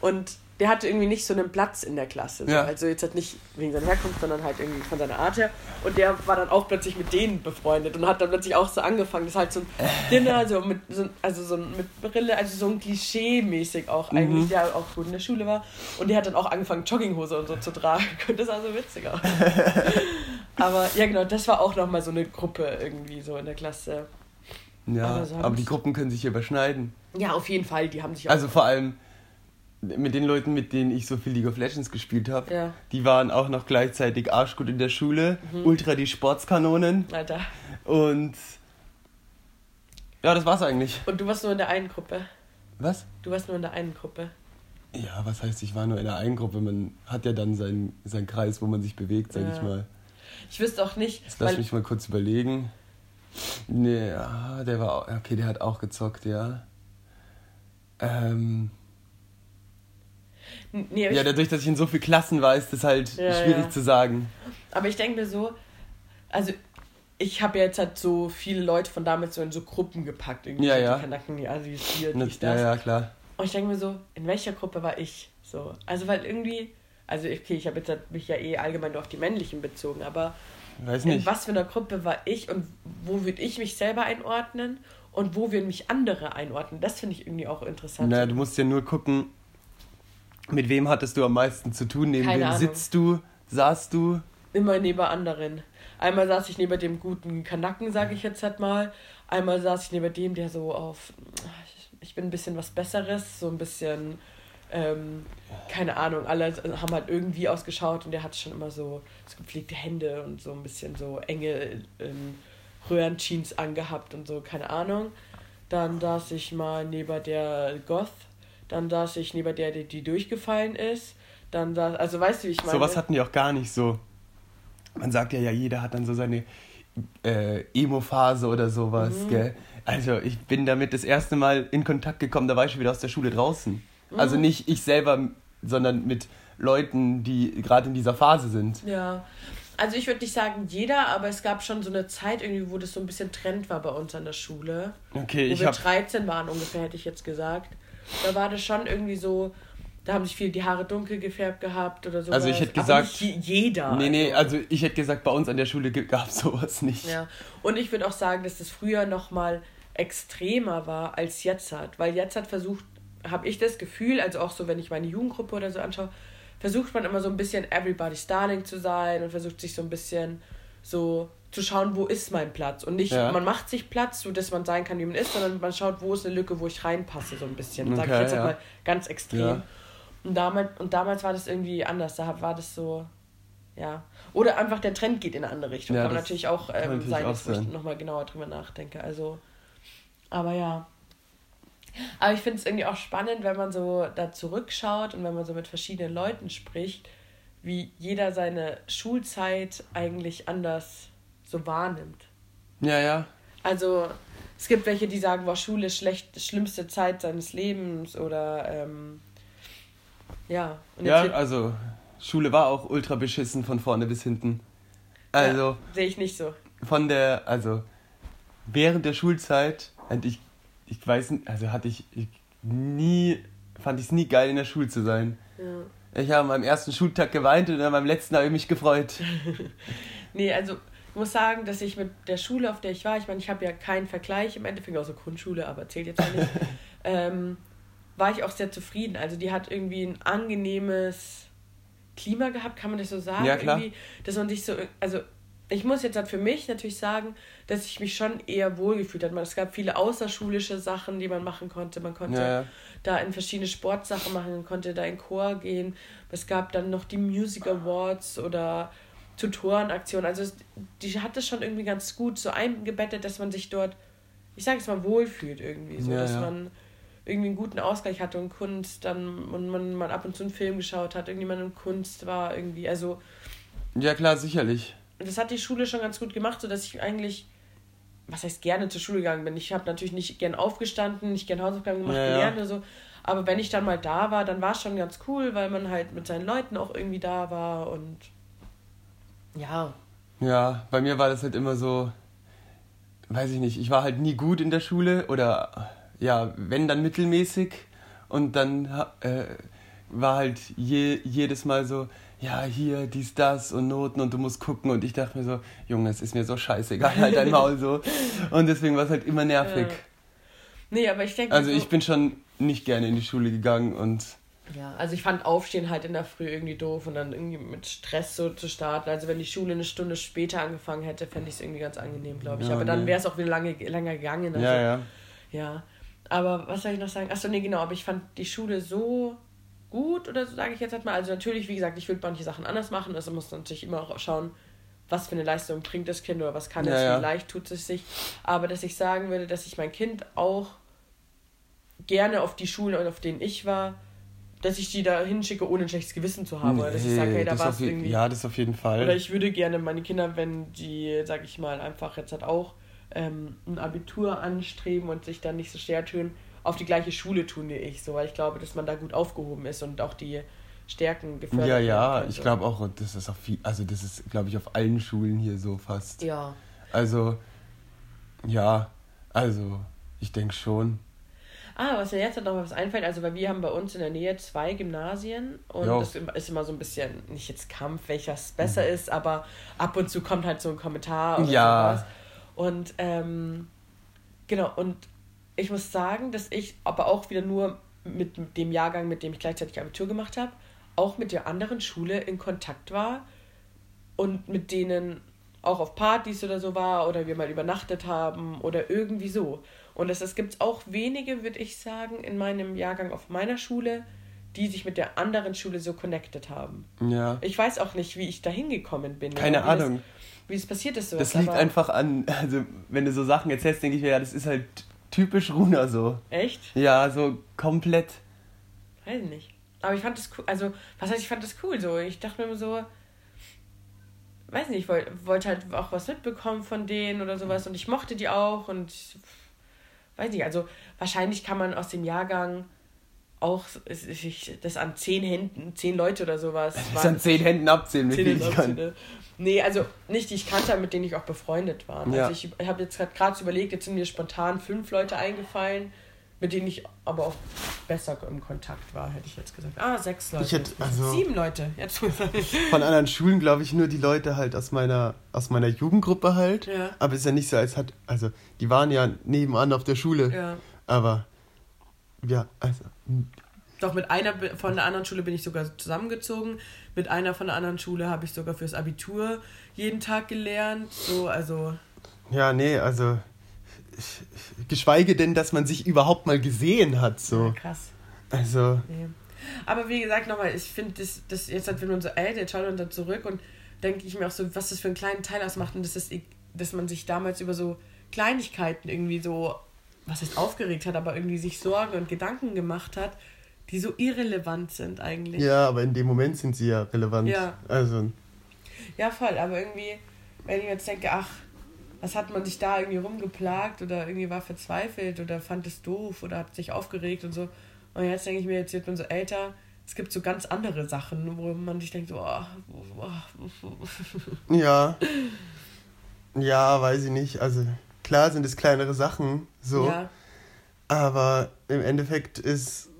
Und der hatte irgendwie nicht so einen Platz in der Klasse. So. Ja. Also jetzt halt nicht wegen seiner Herkunft, sondern halt irgendwie von seiner Art her. Und der war dann auch plötzlich mit denen befreundet und hat dann plötzlich auch so angefangen. Das ist halt so ein Dinner, so mit, so, also so ein- mit Brille, also so ein Klischee-mäßig auch eigentlich, der auch gut in der Schule war. Und der hat dann auch angefangen, Jogginghose und so zu tragen. *laughs* Und das sah so witzig aus. *laughs* Aber ja, genau, das war auch nochmal so eine Gruppe irgendwie so in der Klasse. Ja, Aber aber, die Gruppen können sich überschneiden. Ja, auf jeden Fall, die haben sich. Also vor allem mit den Leuten, mit denen ich so viel League of Legends gespielt habe, Ja. die waren auch noch gleichzeitig arschgut in der Schule, Mhm. ultra die Sportskanonen Alter. und ja, das war's eigentlich. Und du warst nur in der einen Gruppe. Was? Du warst nur in der einen Gruppe. Ja, was heißt, ich war nur in der einen Gruppe. Man hat ja dann seinen, seinen Kreis, wo man sich bewegt, sag Ja. ich mal. Ich wüsste auch nicht, Jetzt lass mich mal kurz überlegen. Nee, ja, der war auch, okay, der hat auch gezockt, ja. Ähm, nee, ja, dadurch, dass ich in so vielen Klassen war, ist das halt Ja, schwierig ja. zu sagen. aber ich denke mir so, also ich habe ja jetzt halt so viele Leute von damals so in so Gruppen gepackt. Irgendwie Ja, ja. Die Kanaken, die Asis, hier, Ne, dies, ja, das. ja, klar. Und ich denke mir so, in welcher Gruppe war ich? So, also weil irgendwie, also okay, ich habe jetzt halt mich ja eh allgemein nur auf die männlichen bezogen, aber Weiß in nicht. was für einer Gruppe war ich und wo würde ich mich selber einordnen und wo würden mich andere einordnen? Das finde ich irgendwie auch interessant. Naja, du musst ja nur gucken, mit wem hattest du am meisten zu tun, neben Keine wem Ahnung. sitzt du, saßt du. Immer neben anderen. Einmal saß ich neben dem guten Kanacken, sage ich jetzt halt mal. Einmal saß ich neben dem, der so auf, ich bin ein bisschen was Besseres, so ein bisschen, ähm, keine Ahnung, alle haben halt irgendwie ausgeschaut und der hatte schon immer so, so gepflegte Hände und so ein bisschen so enge ähm, Röhrenjeans angehabt und so, keine Ahnung. Dann saß ich mal neben der Goth, dann saß ich neben der, die, die durchgefallen ist. Dann saß, also weißt du, wie ich meine? Sowas hatten die auch gar nicht so. Man sagt ja, ja, jeder hat dann so seine äh, Emo-Phase oder sowas, Mhm. gell? Also ich bin damit das erste Mal in Kontakt gekommen, da war ich schon wieder aus der Schule draußen. Also Mhm. nicht ich selber, sondern mit Leuten, die gerade in dieser Phase sind. Ja, also ich würde nicht sagen jeder, aber es gab schon so eine Zeit irgendwie, wo das so ein bisschen Trend war bei uns an der Schule. Okay, Wo ich wir habe 13 waren ungefähr, hätte ich jetzt gesagt. Da war das schon irgendwie so, da haben sich viele die Haare dunkel gefärbt gehabt oder so. Also ich hätte gesagt. jeder. Nee, nee, also ich hätte gesagt, bei uns an der Schule gab es sowas nicht. Ja. Und ich würde auch sagen, dass das früher nochmal extremer war als jetzt hat. Weil jetzt hat versucht, habe ich das Gefühl, also auch so, wenn ich meine Jugendgruppe oder so anschaue, versucht man immer so ein bisschen Everybody's Darling zu sein und versucht sich so ein bisschen so zu schauen, wo ist mein Platz. Und nicht, ja. man macht sich Platz, so dass man sein kann, wie man ist, sondern man schaut, wo ist eine Lücke, wo ich reinpasse, so ein bisschen. Okay, Sag ich jetzt ja. mal ganz extrem. Ja. Und, damals, und damals war das irgendwie anders. Da war das so, ja. Oder einfach der Trend geht in eine andere Richtung. Ja, kann natürlich auch ähm, natürlich sein, dass ich nochmal genauer drüber nachdenke. Also, aber ja. Aber ich finde es irgendwie auch spannend, wenn man so da zurückschaut und wenn man so mit verschiedenen Leuten spricht, wie jeder seine Schulzeit eigentlich anders so wahrnimmt. Ja, ja. Also es gibt welche, die sagen, war Schule schlecht, schlimmste Zeit seines Lebens oder ähm, ja. ja, also Schule war auch ultra beschissen von vorne bis hinten. Also ja, sehe ich nicht so. Von der, also während der Schulzeit hatte ich, ich weiß nicht, also hatte ich, ich nie, fand ich es nie geil in der Schule zu sein. Ja. Ich habe am ersten Schultag geweint und am letzten habe ich mich gefreut. *laughs* nee, also muss sagen, dass ich mit der Schule, auf der ich war, ich meine, ich habe ja keinen Vergleich im Endeffekt, außer Grundschule, aber zählt jetzt auch nicht, *laughs* ähm, war ich auch sehr zufrieden. Also die hat irgendwie ein angenehmes Klima gehabt, kann man das so sagen? Ja, klar. Irgendwie, dass man sich so, also ich muss jetzt halt für mich natürlich sagen, dass ich mich schon eher wohlgefühlt habe. Es gab viele außerschulische Sachen, die man machen konnte. Man konnte ja, ja. da in verschiedene Sportsachen machen, man konnte da in Chor gehen. Es gab dann noch die Music Awards oder Tutorenaktionen. Also die hat es schon irgendwie ganz gut so eingebettet, dass man sich dort, ich sage es mal, wohlfühlt irgendwie. So, ja, dass man irgendwie einen guten Ausgleich hatte und Kunst dann und man mal ab und zu einen Film geschaut hat, irgendjemand in Kunst war irgendwie, also ja klar, sicherlich das hat die Schule schon ganz gut gemacht, sodass ich eigentlich, was heißt gerne zur Schule gegangen bin. Ich habe natürlich nicht gern aufgestanden, nicht gern Hausaufgaben gemacht, ja, gelernt ja. oder so. Aber wenn ich dann mal da war, dann war es schon ganz cool, weil man halt mit seinen Leuten auch irgendwie da war und ja. Ja, bei mir war das halt immer so, weiß ich nicht, ich war halt nie gut in der Schule oder ja, wenn dann mittelmäßig und dann äh, war halt je, jedes Mal so, ja, hier, dies, das und Noten und du musst gucken. Und ich dachte mir so, Junge, es ist mir so scheißegal, halt dein Maul so. Und deswegen war es halt immer nervig. Ja. Nee, aber ich denke. Also, ich bin schon nicht gerne in die Schule gegangen und. Ja, also ich fand Aufstehen halt in der Früh irgendwie doof und dann irgendwie mit Stress so zu starten. Also wenn die Schule eine Stunde später angefangen hätte, fände ich es irgendwie ganz angenehm, glaube ich. Ja, aber dann wäre es auch wieder lange, länger gegangen. Also, ja, ja. Ja. Aber was soll ich noch sagen? Achso, nee, genau, aber ich fand die Schule so gut oder so sage ich jetzt halt mal. Also natürlich, wie gesagt, ich würde manche Sachen anders machen. Also muss natürlich immer auch schauen, was für eine Leistung bringt das Kind oder was kann es, ja, ja. wie leicht tut es sich. Aber dass ich sagen würde, dass ich mein Kind auch gerne auf die Schulen, auf denen ich war, dass ich die da hinschicke, ohne ein schlechtes Gewissen zu haben. Nee, oder dass ich sage, hey, da war es irgendwie. Ja, das auf jeden Fall. Oder ich würde gerne meine Kinder, wenn die, sag ich mal, einfach jetzt halt auch ähm, ein Abitur anstreben und sich dann nicht so schwer tun, auf die gleiche Schule tun wie ich, so, weil ich glaube, dass man da gut aufgehoben ist und auch die Stärken gefördert Ja, ja, ich glaube auch, das ist auch viel, also das ist, glaube ich, auf allen Schulen hier so fast. Ja. Also, ja, also, ich denke schon. Ah, was mir jetzt noch was einfällt, also weil wir haben bei uns in der Nähe zwei Gymnasien und jo. das ist immer so ein bisschen, nicht jetzt Kampf, welches besser mhm. ist, aber ab und zu kommt halt so ein Kommentar oder ja. sowas. Und ähm, genau, und ich muss sagen, dass ich aber auch wieder nur mit dem Jahrgang, mit dem ich gleichzeitig Abitur gemacht habe, auch mit der anderen Schule in Kontakt war und mit denen auch auf Partys oder so war oder wir mal übernachtet haben oder irgendwie so. Und es gibt auch wenige, würde ich sagen, in meinem Jahrgang auf meiner Schule, die sich mit der anderen Schule so connected haben. Ja. Ich weiß auch nicht, wie ich da hingekommen bin. Keine Ahnung. Das, wie es passiert ist so. Das liegt einfach an, also wenn du so Sachen erzählst, denke ich mir, ja, das ist halt typisch Runa so. Echt? Ja, so komplett. Weiß nicht. Aber ich fand das cool. Also, was heißt, ich fand das cool so. Ich dachte mir so, weiß nicht, ich wollte wollt halt auch was mitbekommen von denen oder sowas und ich mochte die auch und weiß nicht, also wahrscheinlich kann man aus dem Jahrgang auch das an zehn Händen, zehn Leute oder sowas. Das an zehn Händen abzählen, wie ich kann. Ne? Nee, also nicht die ich kannte, mit denen ich auch befreundet war. Ja. Also ich habe jetzt gerade überlegt, jetzt sind mir spontan fünf Leute eingefallen, Mit denen ich aber auch besser im Kontakt war, hätte ich jetzt gesagt. Ah, sechs Leute. Ich hätte, also, Sieben Leute. Jetzt von anderen Schulen glaube ich nur die Leute halt aus meiner, aus meiner Jugendgruppe halt. Ja. Aber es ist ja nicht so, als hat, also die waren ja nebenan auf der Schule. Ja. Aber ja, also Doch, mit einer von der anderen Schule bin ich sogar zusammengezogen. Mit einer von der anderen Schule habe ich sogar fürs Abitur jeden Tag gelernt. So, also. Ja, nee, also geschweige denn, dass man sich überhaupt mal gesehen hat, so. Krass. Also, Nee. Aber wie gesagt, nochmal, ich finde, das, das jetzt halt, wenn man so älter, jetzt schaut man dann zurück und denke ich mir auch so, was das für einen kleinen Teil ausmacht und das ist, dass man sich damals über so Kleinigkeiten irgendwie so, was heißt aufgeregt hat, aber irgendwie sich Sorgen und Gedanken gemacht hat, die so irrelevant sind eigentlich. ja, aber in dem Moment sind sie ja relevant. Ja. Also, Ja, voll, aber irgendwie, wenn ich jetzt denke, ach, was hat man sich da irgendwie rumgeplagt oder irgendwie war verzweifelt oder fand es doof oder hat sich aufgeregt und so. Und jetzt denke ich mir, jetzt wird man so älter, es gibt so ganz andere Sachen, wo man sich denkt, so, oh, oh, ja. Ja, weiß ich nicht. Also, klar sind es kleinere Sachen, so. ja, Aber im Endeffekt ist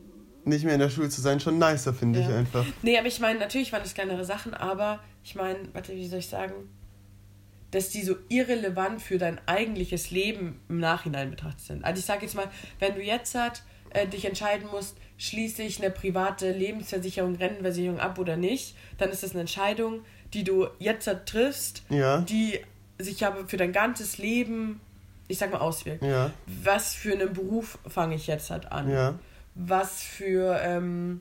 nicht mehr in der Schule zu sein schon nicer, finde ich Ja. einfach. Nee, aber ich meine, natürlich waren das kleinere Sachen, aber ich meine, warte, wie soll ich sagen, dass die so irrelevant für dein eigentliches Leben im Nachhinein betrachtet sind. Also ich sage jetzt mal, wenn du jetzt halt, äh, dich entscheiden musst, schließe ich eine private Lebensversicherung, Rentenversicherung ab oder nicht, dann ist das eine Entscheidung, die du jetzt halt triffst, Ja. die sich aber für dein ganzes Leben, ich sag mal, auswirkt. Ja. Was für einen Beruf fange ich jetzt halt an? Ja. was für, ähm,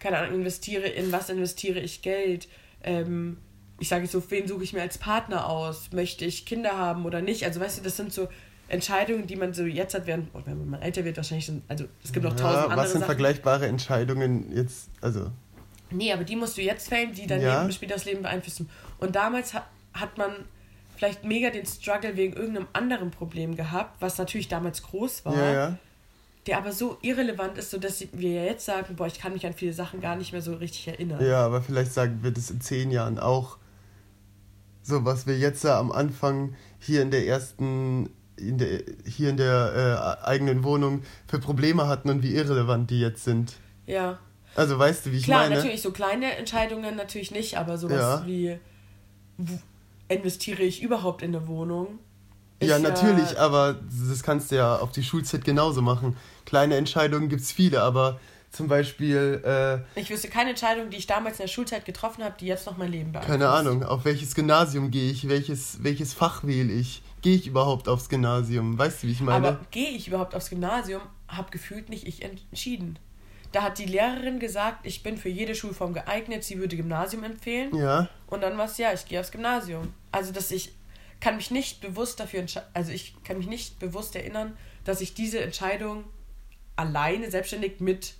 keine Ahnung, investiere, in was investiere ich Geld? Ähm, ich sage jetzt so, wen suche ich mir als Partner aus? Möchte ich Kinder haben oder nicht? Also weißt du, das sind so Entscheidungen, die man so jetzt hat, während, oder wenn man älter wird, wahrscheinlich schon, also es gibt noch tausend ja, andere was sind Sachen. vergleichbare Entscheidungen jetzt, also, Nee, aber die musst du jetzt fällen, die dein Ja. Leben später das Leben beeinflussen. Und damals ha hat man vielleicht mega den Struggle wegen irgendeinem anderen Problem gehabt, was natürlich damals groß war. ja, ja. der aber so irrelevant ist, sodass wir ja jetzt sagen, boah, ich kann mich an viele Sachen gar nicht mehr so richtig erinnern. Ja, aber vielleicht sagen wir das in zehn Jahren auch. So, was wir jetzt da am Anfang hier in der ersten, in der, hier in der äh, eigenen Wohnung für Probleme hatten und wie irrelevant die jetzt sind. Ja. Also weißt du, wie ich Klar, meine? natürlich so kleine Entscheidungen natürlich nicht, aber sowas Ja. wie investiere ich überhaupt in eine Wohnung? Ja, natürlich, aber das kannst du ja auf die Schulzeit genauso machen. Kleine Entscheidungen gibt es viele, aber zum Beispiel, äh, Ich wüsste keine Entscheidung, die ich damals in der Schulzeit getroffen habe, die jetzt noch mein Leben beeinflusst. keine Ahnung, auf welches Gymnasium gehe ich, welches, welches Fach wähle ich, gehe ich überhaupt aufs Gymnasium, weißt du, wie ich meine? Aber gehe ich überhaupt aufs Gymnasium, habe gefühlt nicht ich entschieden. Da hat die Lehrerin gesagt, ich bin für jede Schulform geeignet, sie würde Gymnasium empfehlen. ja, Und dann war es, ja, ich gehe aufs Gymnasium. Also, dass ich kann mich nicht bewusst dafür entscheiden, also ich kann mich nicht bewusst erinnern, dass ich diese Entscheidung alleine, selbstständig mit,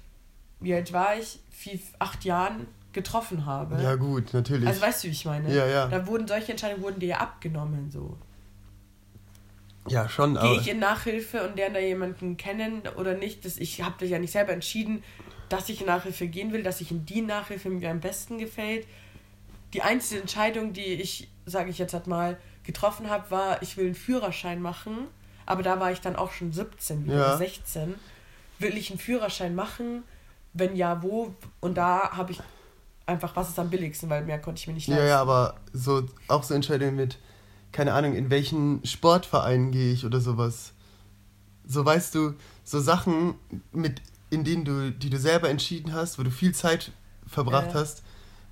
wie alt war ich, vier, acht Jahren getroffen habe. ja gut, natürlich. Also weißt du, wie ich meine? Ja, ja. Da wurden solche Entscheidungen wurden dir ja abgenommen so. ja, schon, Gehe ich in Nachhilfe und lerne da jemanden kennen oder nicht, das, ich habe das ja nicht selber entschieden, dass ich in Nachhilfe gehen will, dass ich in die Nachhilfe mir am besten gefällt. Die einzige Entscheidung, die ich, sage ich jetzt halt mal, getroffen habe, war, ich will einen Führerschein machen. Aber da war ich dann auch schon 17, wieder Ja. oder 16. Will ich einen Führerschein machen? Wenn ja, wo? Und da habe ich einfach, was ist am billigsten, weil mehr konnte ich mir nicht leisten. Ja, ja, aber so auch so Entscheidungen mit, keine Ahnung, in welchen Sportverein gehe ich oder sowas. So weißt du, so Sachen, mit, in denen du, die du selber entschieden hast, wo du viel Zeit verbracht Ja. hast.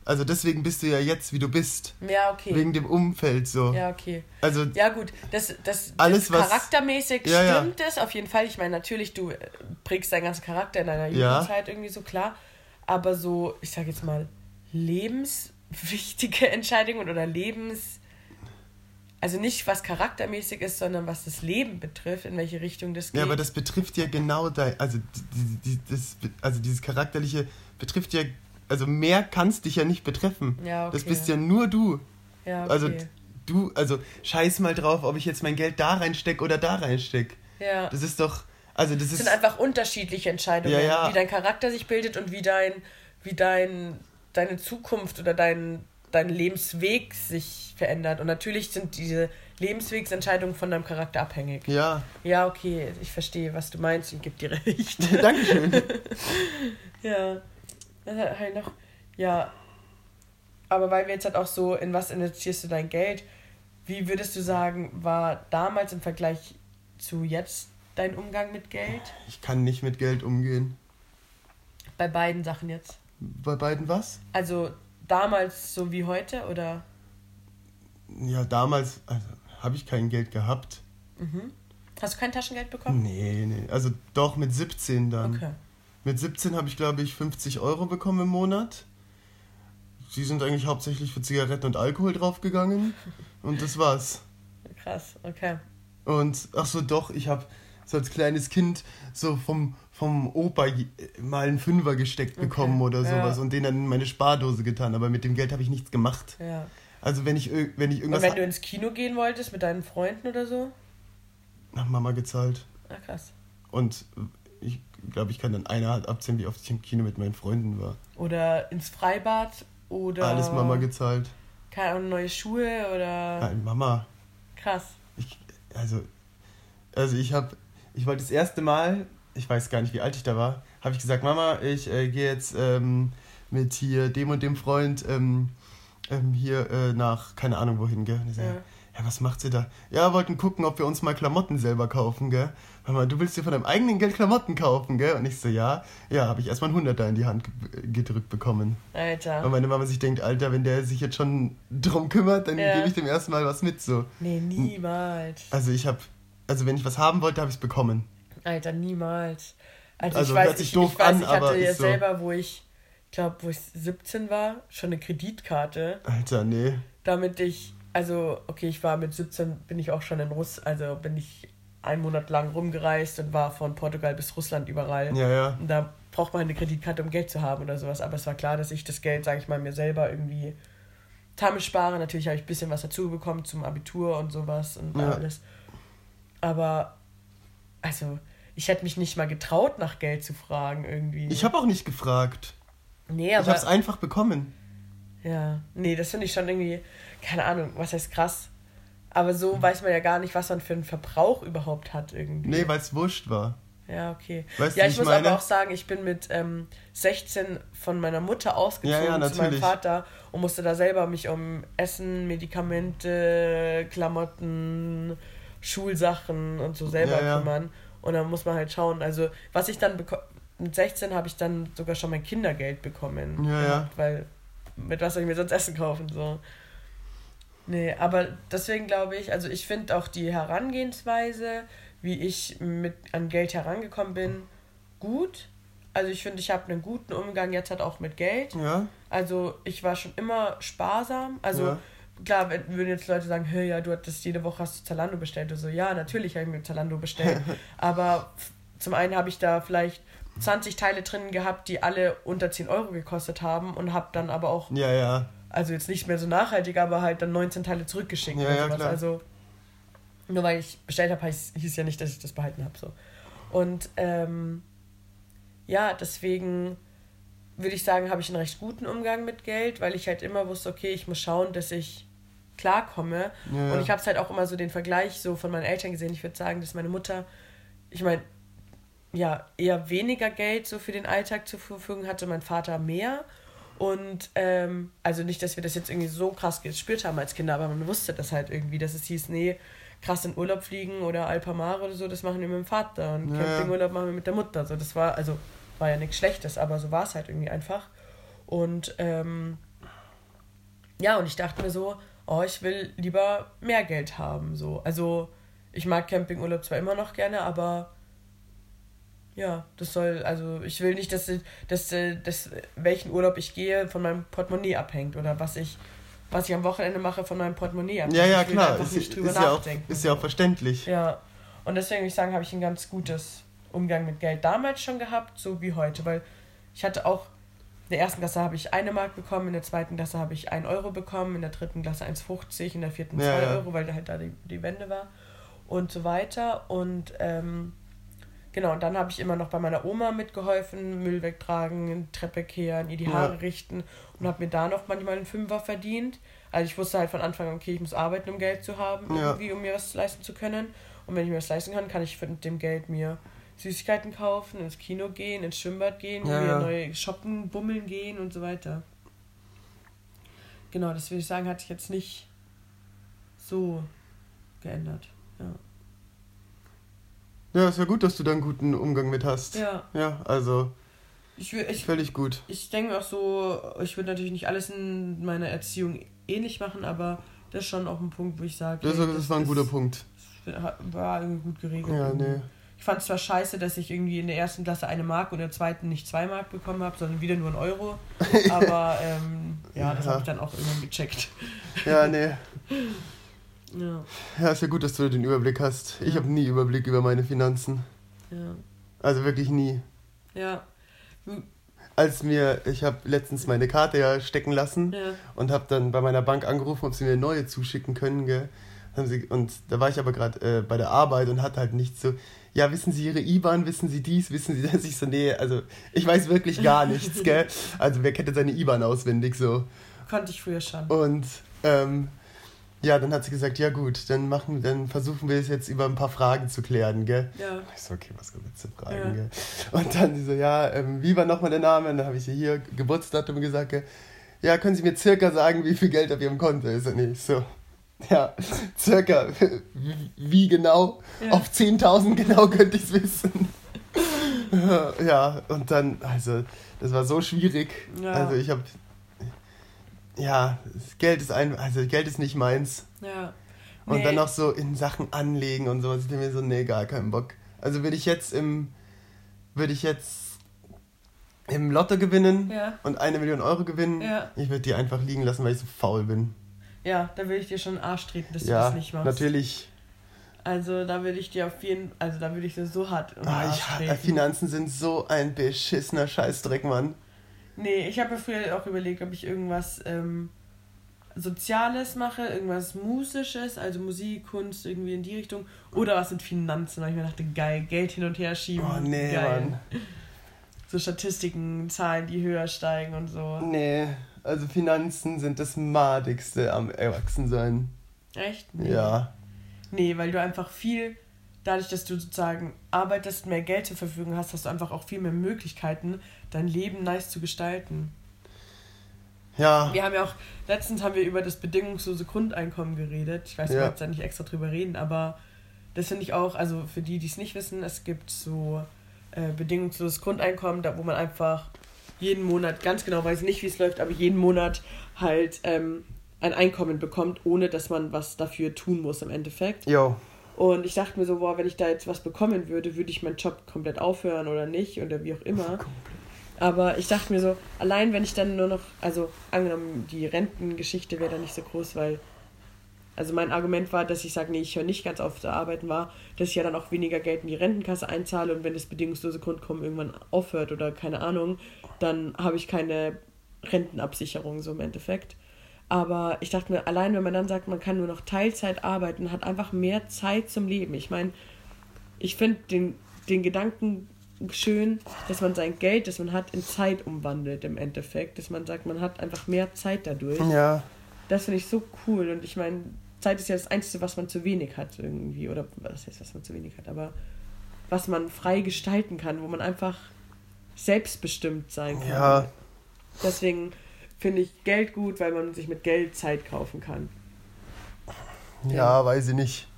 Also deswegen bist du ja jetzt, wie du bist. Ja, okay. Wegen dem Umfeld so. ja, okay. Also Ja, gut, das, das, Alles, das was- charaktermäßig Ja, ja. stimmt es auf jeden Fall. Ich meine, natürlich, du äh, prägst deinen ganzen Charakter in deiner Ja. Jugendzeit irgendwie so klar. Aber so, ich sag jetzt mal, lebenswichtige *laughs* Entscheidungen oder Lebens. Also nicht was charaktermäßig ist, sondern was das Leben betrifft, in welche Richtung das geht. Ja, aber das betrifft ja genau dein, also, die, die, das, also dieses charakterliche betrifft ja, also mehr kannst dich ja nicht betreffen. Ja, Das okay. bist ja nur du. ja, okay. Also du, also scheiß mal drauf, ob ich jetzt mein Geld da reinstecke oder da reinstecke. ja. Das ist doch, also das Es ist, sind einfach unterschiedliche Entscheidungen, Ja, ja. wie dein Charakter sich bildet und wie dein, wie dein, deine Zukunft oder dein, dein Lebensweg sich verändert. Und natürlich sind diese Lebenswegsentscheidungen von deinem Charakter abhängig. Ja. Ja, okay, ich verstehe, was du meinst und gebe dir recht. *laughs* Dankeschön. *laughs* ja. Das hat halt noch. Ja. Aber weil wir jetzt halt auch so, in was investierst du dein Geld? Wie würdest du sagen, war damals im Vergleich zu jetzt dein Umgang mit Geld? Ich kann nicht mit Geld umgehen. Bei beiden Sachen jetzt. Bei beiden was? Also damals so wie heute oder? Ja, damals also, habe ich kein Geld gehabt. Mhm. Hast du kein Taschengeld bekommen? Nee, nee. Also doch mit 17 dann. Okay. Mit 17 habe ich, glaube ich, 50 Euro bekommen im Monat. Sie sind eigentlich hauptsächlich für Zigaretten und Alkohol draufgegangen. Und das war's. Krass, okay. Und ach so, doch, ich habe so als kleines Kind so vom, vom Opa je- mal einen Fünfer gesteckt bekommen oder ja. sowas und den dann in meine Spardose getan. Aber mit dem Geld habe ich nichts gemacht. Ja. Also wenn ich, wenn ich Und irgendwas wenn du ins Kino gehen wolltest mit deinen Freunden oder so? nach Mama gezahlt. Ah, krass. Und ich glaube, ich kann dann einer Hand abzählen, wie oft ich im Kino mit meinen Freunden war. Oder ins Freibad oder. Alles Mama gezahlt. Keine Ahnung, neue Schuhe oder. Nein, Mama. Krass. Ich, also, also ich habe, ich wollte das erste Mal, ich weiß gar nicht, wie alt ich da war, habe ich gesagt, Mama, ich äh, gehe jetzt ähm, mit hier dem und dem Freund ähm, ähm, hier äh, nach, keine Ahnung wohin, gell? Und Ja. Ja. was macht sie da? Ja, wollten gucken, ob wir uns mal Klamotten selber kaufen, gell? Mama, du willst dir von deinem eigenen Geld Klamotten kaufen, gell? Und ich so, ja. Ja, habe ich erstmal einen Hunderter in die Hand ge gedrückt bekommen. Und Alter. meine Mama sich denkt, Alter, wenn der sich jetzt schon drum kümmert, dann Ja. gebe ich dem erstmal was mit, so. Nee, niemals. Also ich habe, also wenn ich was haben wollte, habe ich es bekommen. Alter, niemals. Also, Also, ich weiß, hört sich ich, doof ich weiß, an, ich hatte ja so. selber, wo ich, glaube, wo ich 17 war, schon eine Kreditkarte, Alter, nee. damit ich, also, okay, ich war mit 17, bin ich auch schon in Russ, also bin ich einen Monat lang rumgereist und war von Portugal bis Russland überall. Ja, ja. Und da braucht man eine Kreditkarte, um Geld zu haben oder sowas. Aber es war klar, dass ich das Geld, sage ich mal, mir selber irgendwie Tamme spare. Natürlich habe ich ein bisschen was dazu bekommen zum Abitur und sowas und Ja. alles. Aber, also, ich hätte mich nicht mal getraut, nach Geld zu fragen irgendwie. Ich habe auch nicht gefragt. nee, Ich aber, habe es einfach bekommen. ja, nee, das finde ich schon irgendwie, keine Ahnung, was heißt krass. Aber so weiß man ja gar nicht, was man für einen Verbrauch überhaupt hat irgendwie. Nee, weil es wurscht war. Ja, okay. Weißt ja, ich ich muss meine? aber auch sagen, ich bin mit ähm, 16 von meiner Mutter ausgezogen Ja, ja, zu meinem. Vater und musste da selber mich um Essen, Medikamente, Klamotten, Schulsachen und so selber Ja, kümmern. Und dann muss man halt schauen. Also, was ich dann beko- mit 16 habe ich dann sogar schon mein Kindergeld bekommen. Ja, ja. Weil mit was soll ich mir sonst Essen kaufen? So. Nee, aber deswegen glaube ich, also ich finde auch die Herangehensweise, wie ich mit an Geld herangekommen bin, gut. Also ich finde, ich habe einen guten Umgang jetzt halt auch mit Geld. Ja? Also ich war schon immer sparsam. Also Ja. klar, wenn, würden jetzt Leute sagen, hey, ja, du hattest jede Woche hast du Zalando bestellt. oder so, ja, natürlich habe ich mir Zalando bestellt. *laughs* aber zum einen habe ich da vielleicht 20 Teile drin gehabt, die alle unter 10 Euro gekostet haben und habe dann aber auch Ja, ja. Also jetzt nicht mehr so nachhaltig, aber halt dann 19 Teile zurückgeschickt. Ja, ja, klar. Also nur weil ich bestellt habe, hieß, ja nicht, dass ich das behalten habe. So. Und ähm, ja, deswegen würde ich sagen, habe ich einen recht guten Umgang mit Geld, weil ich halt immer wusste, okay, ich muss schauen, dass ich klarkomme. Ja, Und ich habe es halt auch immer so den Vergleich so von meinen Eltern gesehen. Ich würde sagen, dass meine Mutter, ich meine, ja, eher weniger Geld so für den Alltag zur Verfügung hatte, mein Vater mehr. Und ähm, also nicht, dass wir das jetzt irgendwie so krass gespürt haben als Kinder, aber man wusste das halt irgendwie, dass es hieß, nee, krass in Urlaub fliegen oder Alpamare oder so, das machen wir mit dem Vater und Ja. Campingurlaub machen wir mit der Mutter. So, das war, also war ja nichts Schlechtes, aber so war es halt irgendwie einfach. Und ähm, ja, und ich dachte mir so, oh, ich will lieber mehr Geld haben. So. Also ich mag Campingurlaub zwar immer noch gerne, aber ja, das soll, also ich will nicht, dass, dass, dass welchen Urlaub ich gehe von meinem Portemonnaie abhängt oder was ich, was ich am Wochenende mache von meinem Portemonnaie abhängt. Ja, ja, klar. Ist, nicht ist, ja auch, ist ja auch verständlich. Ja, und deswegen würde ich sagen, habe ich ein ganz gutes Umgang mit Geld damals schon gehabt, so wie heute, weil ich hatte auch, in der ersten Klasse habe ich eine Mark bekommen, in der zweiten Klasse habe ich 1 Euro bekommen, in der dritten Klasse 1,50, in der vierten 2 Ja, ja. Euro, weil da halt da die, die Wende war und so weiter. Und ähm, Genau, und dann habe ich immer noch bei meiner Oma mitgeholfen, Müll wegtragen, Treppe kehren, ihr die Ja. Haare richten und habe mir da noch manchmal einen Fünfer verdient. Also ich wusste halt von Anfang an, okay, ich muss arbeiten, um Geld zu haben, Ja. irgendwie, um mir was leisten zu können. Und wenn ich mir was leisten kann, kann ich mit dem Geld mir Süßigkeiten kaufen, ins Kino gehen, ins Schwimmbad gehen, Ja, ja. neue shoppen, bummeln gehen und so weiter. Genau, das würde ich sagen, hat sich jetzt nicht so geändert. Ja. Ja, ist ja gut, dass du da einen guten Umgang mit hast. Ja, Ja, also ich, ich, völlig gut. ich denke auch so, ich würde natürlich nicht alles in meiner Erziehung ähnlich machen, aber das ist schon auch ein Punkt, wo ich sage, Das, hey, das war ein guter ist- Punkt. War irgendwie gut geregelt. Ja, nee. Ich fand es zwar scheiße, dass ich irgendwie in der ersten Klasse eine Mark und in der zweiten nicht zwei Mark bekommen habe, sondern wieder nur einen Euro. *laughs* Aber ähm, ja, das Ja. habe ich dann auch irgendwann gecheckt. Ja, nee. *laughs* Ja, Ja, ist ja gut, dass du den Überblick hast. Ich Ja. habe nie Überblick über meine Finanzen. ja, Also wirklich nie. ja, Als mir, ich habe letztens meine Karte ja stecken lassen ja, und habe dann bei meiner Bank angerufen, ob sie mir eine neue zuschicken können, gell. Haben sie, und da war ich aber gerade äh, bei der Arbeit und hatte halt nicht so, ja, wissen Sie Ihre IBAN, wissen Sie dies, wissen Sie *laughs* das? Ich so, nee, also ich weiß wirklich gar *laughs* nichts, gell. Also wer kennt denn seine IBAN auswendig so? konnte ich früher schon. Und ähm, ja, dann hat sie gesagt, ja gut, dann machen, dann versuchen wir es jetzt über ein paar Fragen zu klären, gell. Ja, Ich so, okay, was gibt es zu fragen, Ja. gell? Und dann die so, ja, ähm, wie war nochmal der Name? Und dann habe ich ihr hier Geburtsdatum gesagt, gell? ja, können Sie mir circa sagen, wie viel Geld auf Ihrem Konto ist? Und ich so, ja, circa, wie, *laughs* wie genau? Ja. Auf 10.000 genau könnte ich es wissen. *laughs* ja, und dann, also, das war so schwierig. Ja. Also ich habe, ja, Geld ist ein, also Geld ist nicht meins. ja. Und Nee, dann noch so in Sachen anlegen und sowas. Ich denke mir so, nee, gar keinen Bock. Also würde ich jetzt im, würde ich jetzt im Lotto gewinnen Ja, und eine Million Euro gewinnen, Ja. ich würde die einfach liegen lassen, weil ich so faul bin. ja, da will ich dir schon den Arsch treten, dass du ja, das nicht machst. natürlich. Also da würde ich dir auf jeden also da würde ich dir so hart Ah, ich, Finanzen sind so ein beschissener Scheißdreck, Mann. Nee, ich habe mir früher auch überlegt, ob ich irgendwas ähm, Soziales mache, irgendwas Musisches, also Musik, Kunst, irgendwie in die Richtung. Oder was mit Finanzen, weil ich mir dachte, geil, Geld hin und her schieben. Oh, nee, geil. Mann. *laughs* So Statistiken, Zahlen, die höher steigen und so. Nee, also Finanzen sind das Madigste am Erwachsensein. Echt? Nee. Ja. Nee, weil du einfach viel, dadurch, dass du sozusagen arbeitest, mehr Geld zur Verfügung hast, hast du einfach auch viel mehr Möglichkeiten, dein Leben nice zu gestalten. Ja. Wir haben ja auch, letztens haben wir über das bedingungslose Grundeinkommen geredet. Ich weiß Ja. wir jetzt da nicht extra drüber reden, aber das finde ich auch, also für die, die es nicht wissen, es gibt so äh, bedingungsloses Grundeinkommen, da wo man einfach jeden Monat, ganz genau weiß nicht, wie es läuft, aber jeden Monat halt ähm, ein Einkommen bekommt, ohne dass man was dafür tun muss im Endeffekt. Jo. Und ich dachte mir so, boah, wenn ich da jetzt was bekommen würde, würde ich meinen Job komplett aufhören oder nicht oder wie auch immer. Aber ich dachte mir so, allein wenn ich dann nur noch, also angenommen, die Rentengeschichte wäre dann nicht so groß, weil, also mein Argument war, dass ich sage, nee, ich höre nicht ganz auf zu arbeiten, war, dass ich ja dann auch weniger Geld in die Rentenkasse einzahle und wenn das bedingungslose Grundkommen irgendwann aufhört oder keine Ahnung, dann habe ich keine Rentenabsicherung so im Endeffekt. Aber ich dachte mir, allein wenn man dann sagt, man kann nur noch Teilzeit arbeiten, hat einfach mehr Zeit zum Leben. Ich meine, ich finde den, den Gedanken schön, dass man sein Geld, das man hat, in Zeit umwandelt im Endeffekt. Dass man sagt, man hat einfach mehr Zeit dadurch. Ja. Das finde ich so cool. Und ich meine, Zeit ist ja das Einzige, was man zu wenig hat irgendwie. Oder was heißt, was man zu wenig hat, aber was man frei gestalten kann, wo man einfach selbstbestimmt sein kann. Ja. Deswegen finde ich Geld gut, weil man sich mit Geld Zeit kaufen kann. Ja, weiß ich nicht.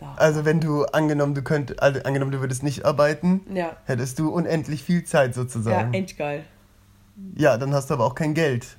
Ja. Also wenn du angenommen, du könnt, also angenommen, du würdest nicht arbeiten, Ja, hättest du unendlich viel Zeit ja sozusagen. echt geil. Ja, dann hast du aber auch kein Geld.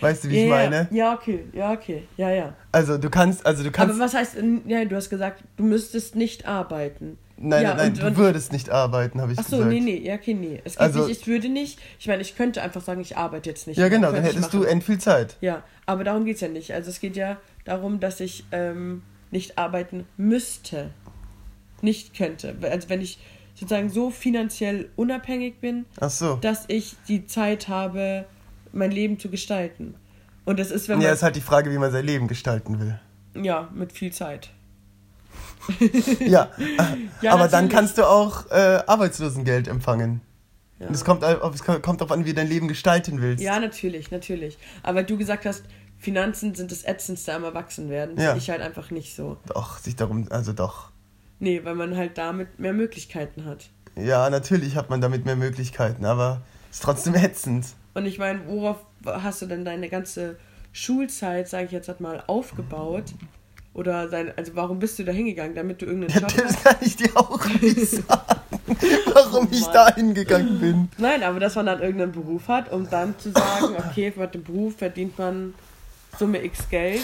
Weißt du, wie ich ja, meine? Ja, okay, ja, okay, ja, ja. Also du kannst, also du kannst. Aber was heißt, ja, du hast gesagt, du müsstest nicht arbeiten. Nein, ja, nein, nein, und- du und- würdest nicht arbeiten, habe ich Ach so, gesagt. nee, nee, ja, okay, nee. Es geht Also- nicht, ich würde nicht, ich meine, ich könnte einfach sagen, ich arbeite jetzt nicht. Ja, genau, dann hättest du end viel Zeit. Ja, aber darum geht es ja nicht. Also es geht ja darum, dass ich ähm, nicht arbeiten müsste. Nicht könnte. Also wenn ich sozusagen so finanziell unabhängig bin, so. dass ich die Zeit habe, mein Leben zu gestalten. Und das ist, wenn man. Ja, ist halt die Frage, wie man sein Leben gestalten will. ja, mit viel Zeit. *laughs* ja, Ja, aber dann kannst du auch äh, Arbeitslosengeld empfangen. Ja. Und es kommt, auf- es kommt darauf an, wie du dein Leben gestalten willst. Ja, natürlich, natürlich. Aber du gesagt hast, Finanzen sind das Ätzendste am Erwachsenwerden. Ja. Sehe ich halt einfach nicht so. Doch, sich darum, also doch. Nee, weil man halt damit mehr Möglichkeiten hat. Ja, natürlich hat man damit mehr Möglichkeiten, aber es ist trotzdem ätzend. Und ich meine, worauf hast du denn deine ganze Schulzeit, sage ich jetzt halt mal, aufgebaut? Oder dein, also warum bist du da hingegangen? Damit du irgendeinen Ja, Job das hast? kann ich dir auch nicht *laughs* sagen, warum ich Mann. da hingegangen bin. Nein, aber dass man dann irgendeinen Beruf hat, um dann zu sagen, *coughs* okay, mit dem Beruf verdient man Summe X Geld,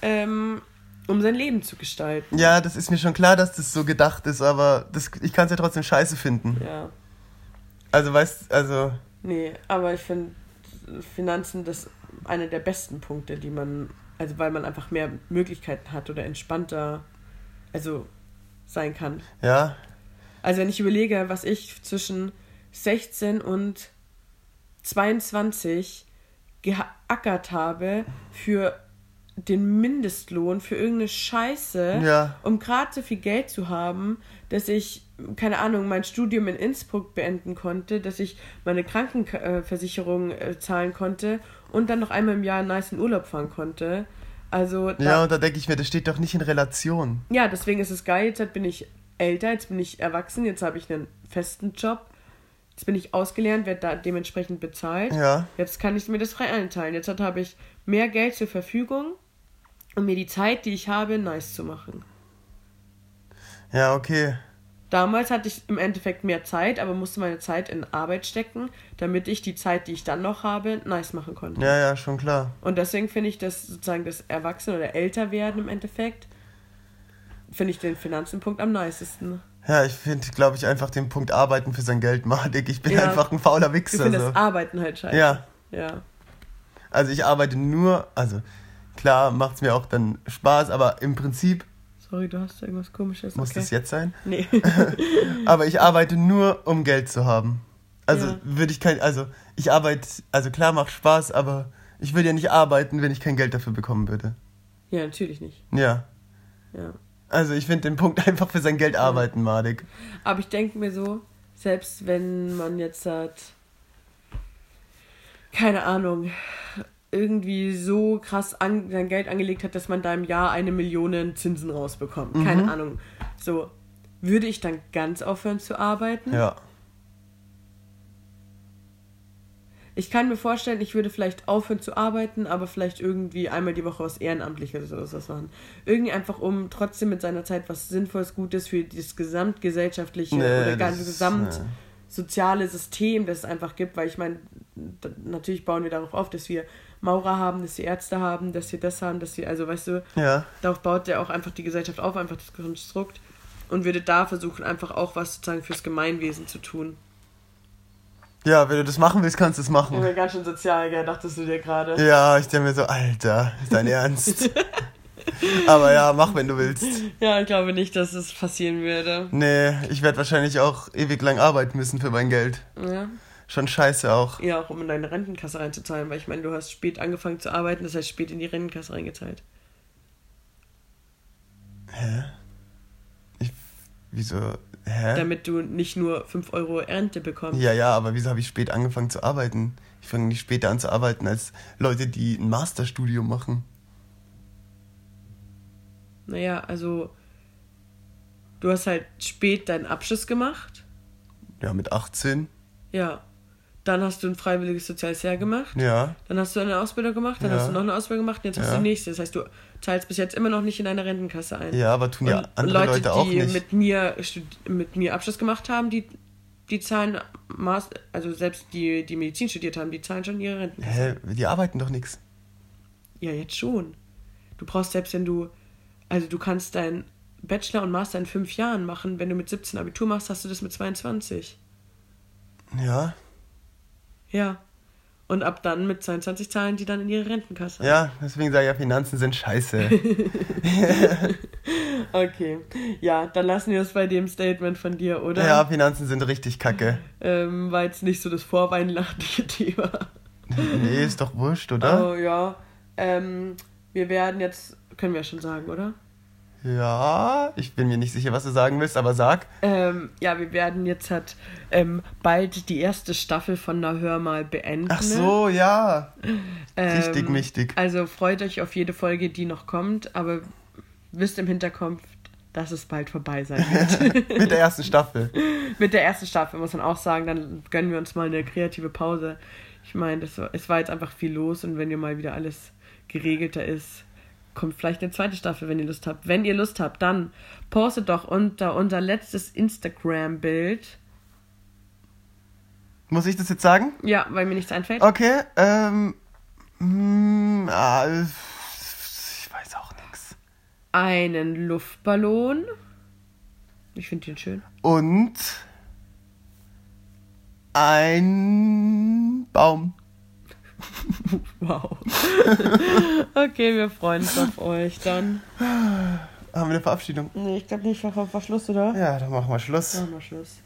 ähm, um sein Leben zu gestalten. Ja, das ist mir schon klar, dass das so gedacht ist, aber das, ich kann es ja trotzdem scheiße finden. Ja. Also, weißt also, Nee, aber ich finde Finanzen das einer der besten Punkte, die man, also weil man einfach mehr Möglichkeiten hat oder entspannter, also sein kann. ja, Also wenn ich überlege, was ich zwischen 16 und 22 geackert habe für den Mindestlohn, für irgendeine Scheiße, Ja. um gerade so viel Geld zu haben, dass ich, keine Ahnung, mein Studium in Innsbruck beenden konnte, dass ich meine Krankenversicherung äh, zahlen konnte und dann noch einmal im Jahr einen nice Urlaub fahren konnte. Also da, ja, und da denke ich mir, das steht doch nicht in Relation. ja, deswegen ist es geil. Jetzt bin ich älter, jetzt bin ich erwachsen, jetzt habe ich einen festen Job. Jetzt bin ich ausgelernt, werde da dementsprechend bezahlt. Ja, Jetzt kann ich mir das frei einteilen. Jetzt hat- habe ich mehr Geld zur Verfügung, um mir die Zeit, die ich habe, nice zu machen. Ja, okay. Damals hatte ich im Endeffekt mehr Zeit, aber musste meine Zeit in Arbeit stecken, damit ich die Zeit, die ich dann noch habe, nice machen konnte. Ja, ja, schon klar. Und deswegen finde ich das sozusagen das Erwachsene oder Älterwerden im Endeffekt, finde ich den Finanzenpunkt am nicesten. Ja, ich finde, glaube ich, einfach den Punkt Arbeiten für sein Geld madig. Ich bin Ja. einfach ein fauler Ich Wichser. finde So. das Arbeiten halt scheiße. Ja, Ja. also ich arbeite nur, also klar macht es mir auch dann Spaß, aber im Prinzip Sorry, du hast irgendwas komisches. muss okay. das jetzt sein. Nee. *laughs* Aber ich arbeite nur, um Geld zu haben. Also Ja. würde ich kein, also ich arbeite, also klar macht Spaß, aber ich würde ja nicht arbeiten, wenn ich kein Geld dafür bekommen würde. ja, natürlich nicht. Ja. Ja. Also ich finde den Punkt *laughs* einfach für sein Geld arbeiten madig. Aber ich denke mir so, selbst wenn man jetzt hat, keine Ahnung, irgendwie so krass an, sein Geld angelegt hat, dass man da im Jahr eine Million Zinsen rausbekommt. Keine Ahnung. So, würde ich dann ganz aufhören zu arbeiten? Ja. Ich kann mir vorstellen, ich würde vielleicht aufhören zu arbeiten, aber vielleicht irgendwie einmal die Woche was Ehrenamtliches oder sowas machen. Irgendwie einfach, um trotzdem mit seiner Zeit was Sinnvolles, Gutes für das gesamtgesellschaftliche Nee, oder das ganze gesamt nee. soziale System, das es einfach gibt, weil ich meine, natürlich bauen wir darauf auf, dass wir Maurer haben, dass wir Ärzte haben, dass wir das haben, dass wir, also weißt du, Ja. darauf baut ja auch einfach die Gesellschaft auf, einfach das Konstrukt und würde da versuchen, einfach auch was sozusagen fürs Gemeinwesen zu tun. Ja, wenn du das machen willst, kannst du es Ich machen. bin ganz schön sozial, gell, dachtest du dir gerade. Ja, ich denke mir so, Alter, ist dein Ernst? *laughs* Aber ja, mach, wenn du willst. Ja, ich glaube nicht, dass es passieren würde. Nee, ich werde wahrscheinlich auch ewig lang arbeiten müssen für mein Geld. Ja. Schon scheiße auch. ja, auch um in deine Rentenkasse reinzuzahlen, weil ich meine, du hast spät angefangen zu arbeiten, das heißt spät in die Rentenkasse reingezahlt. Ich, wieso? Hä? Damit du nicht nur 5 Euro Rente bekommst. Ja, ja, aber wieso habe ich spät angefangen zu arbeiten? Ich fange nicht später an zu arbeiten als Leute, die ein Masterstudium machen. Naja, also du hast halt spät deinen Abschluss gemacht. Ja, mit 18. Ja. Dann hast du ein freiwilliges soziales Jahr gemacht. Ja. Dann hast du eine Ausbildung gemacht. Dann Ja. hast du noch eine Ausbildung gemacht. Und jetzt hast Ja. du die nächste. Das heißt, du zahlst bis jetzt immer noch nicht in deine Rentenkasse ein. Ja, aber tun ja und andere Leute, Leute auch die nicht. mit mir mit mir Abschluss gemacht haben, die die zahlen Maß, also selbst die die Medizin studiert haben, die zahlen schon ihre Renten. Hä? Die arbeiten doch nichts. Ja, jetzt schon. Du brauchst selbst wenn du also du kannst deinen Bachelor und Master in fünf Jahren machen. Wenn du mit 17 Abitur machst, hast du das mit 22. Ja. Ja. Und ab dann mit 22 zahlen die dann in ihre Rentenkasse. Ja, deswegen sage ich ja, Finanzen sind scheiße. *laughs* Okay. Ja, dann lassen wir es bei dem Statement von dir, oder? ja, Finanzen sind richtig kacke. Ähm, war jetzt nicht so das vorweihnachtliche *laughs* Thema. Nee, ist doch wurscht, oder? Oh ja. Ähm, wir werden jetzt, können wir ja schon sagen, oder? Ja, ich bin mir nicht sicher, was du sagen willst, aber sag. Ähm, ja, wir werden jetzt halt ähm, bald die erste Staffel von Na Hör mal beenden. Ach so, ja. Ähm, Richtig. Also freut euch auf jede Folge, die noch kommt, aber wisst im Hinterkopf, dass es bald vorbei sein wird. *laughs* Mit der ersten Staffel. *laughs* Mit der ersten Staffel muss man auch sagen, dann gönnen wir uns mal eine kreative Pause. Ich meine, das es war jetzt einfach viel los und wenn ihr mal wieder alles geregelter ist, kommt vielleicht eine zweite Staffel, wenn ihr Lust habt. Wenn ihr Lust habt, dann postet doch unter unser letztes Instagram-Bild. Muss ich das jetzt sagen? Ja, weil mir nichts einfällt. Okay, ähm. mm, ah, ich weiß auch nichts. Einen Luftballon. Ich finde den schön. Und. Ein Baum. *laughs* Wow. *laughs* okay, wir freuen uns auf euch dann. Haben wir eine Verabschiedung? Nee, ich glaube nicht. War, war Schluss, oder? Ja, dann machen wir Schluss. Machen wir Schluss.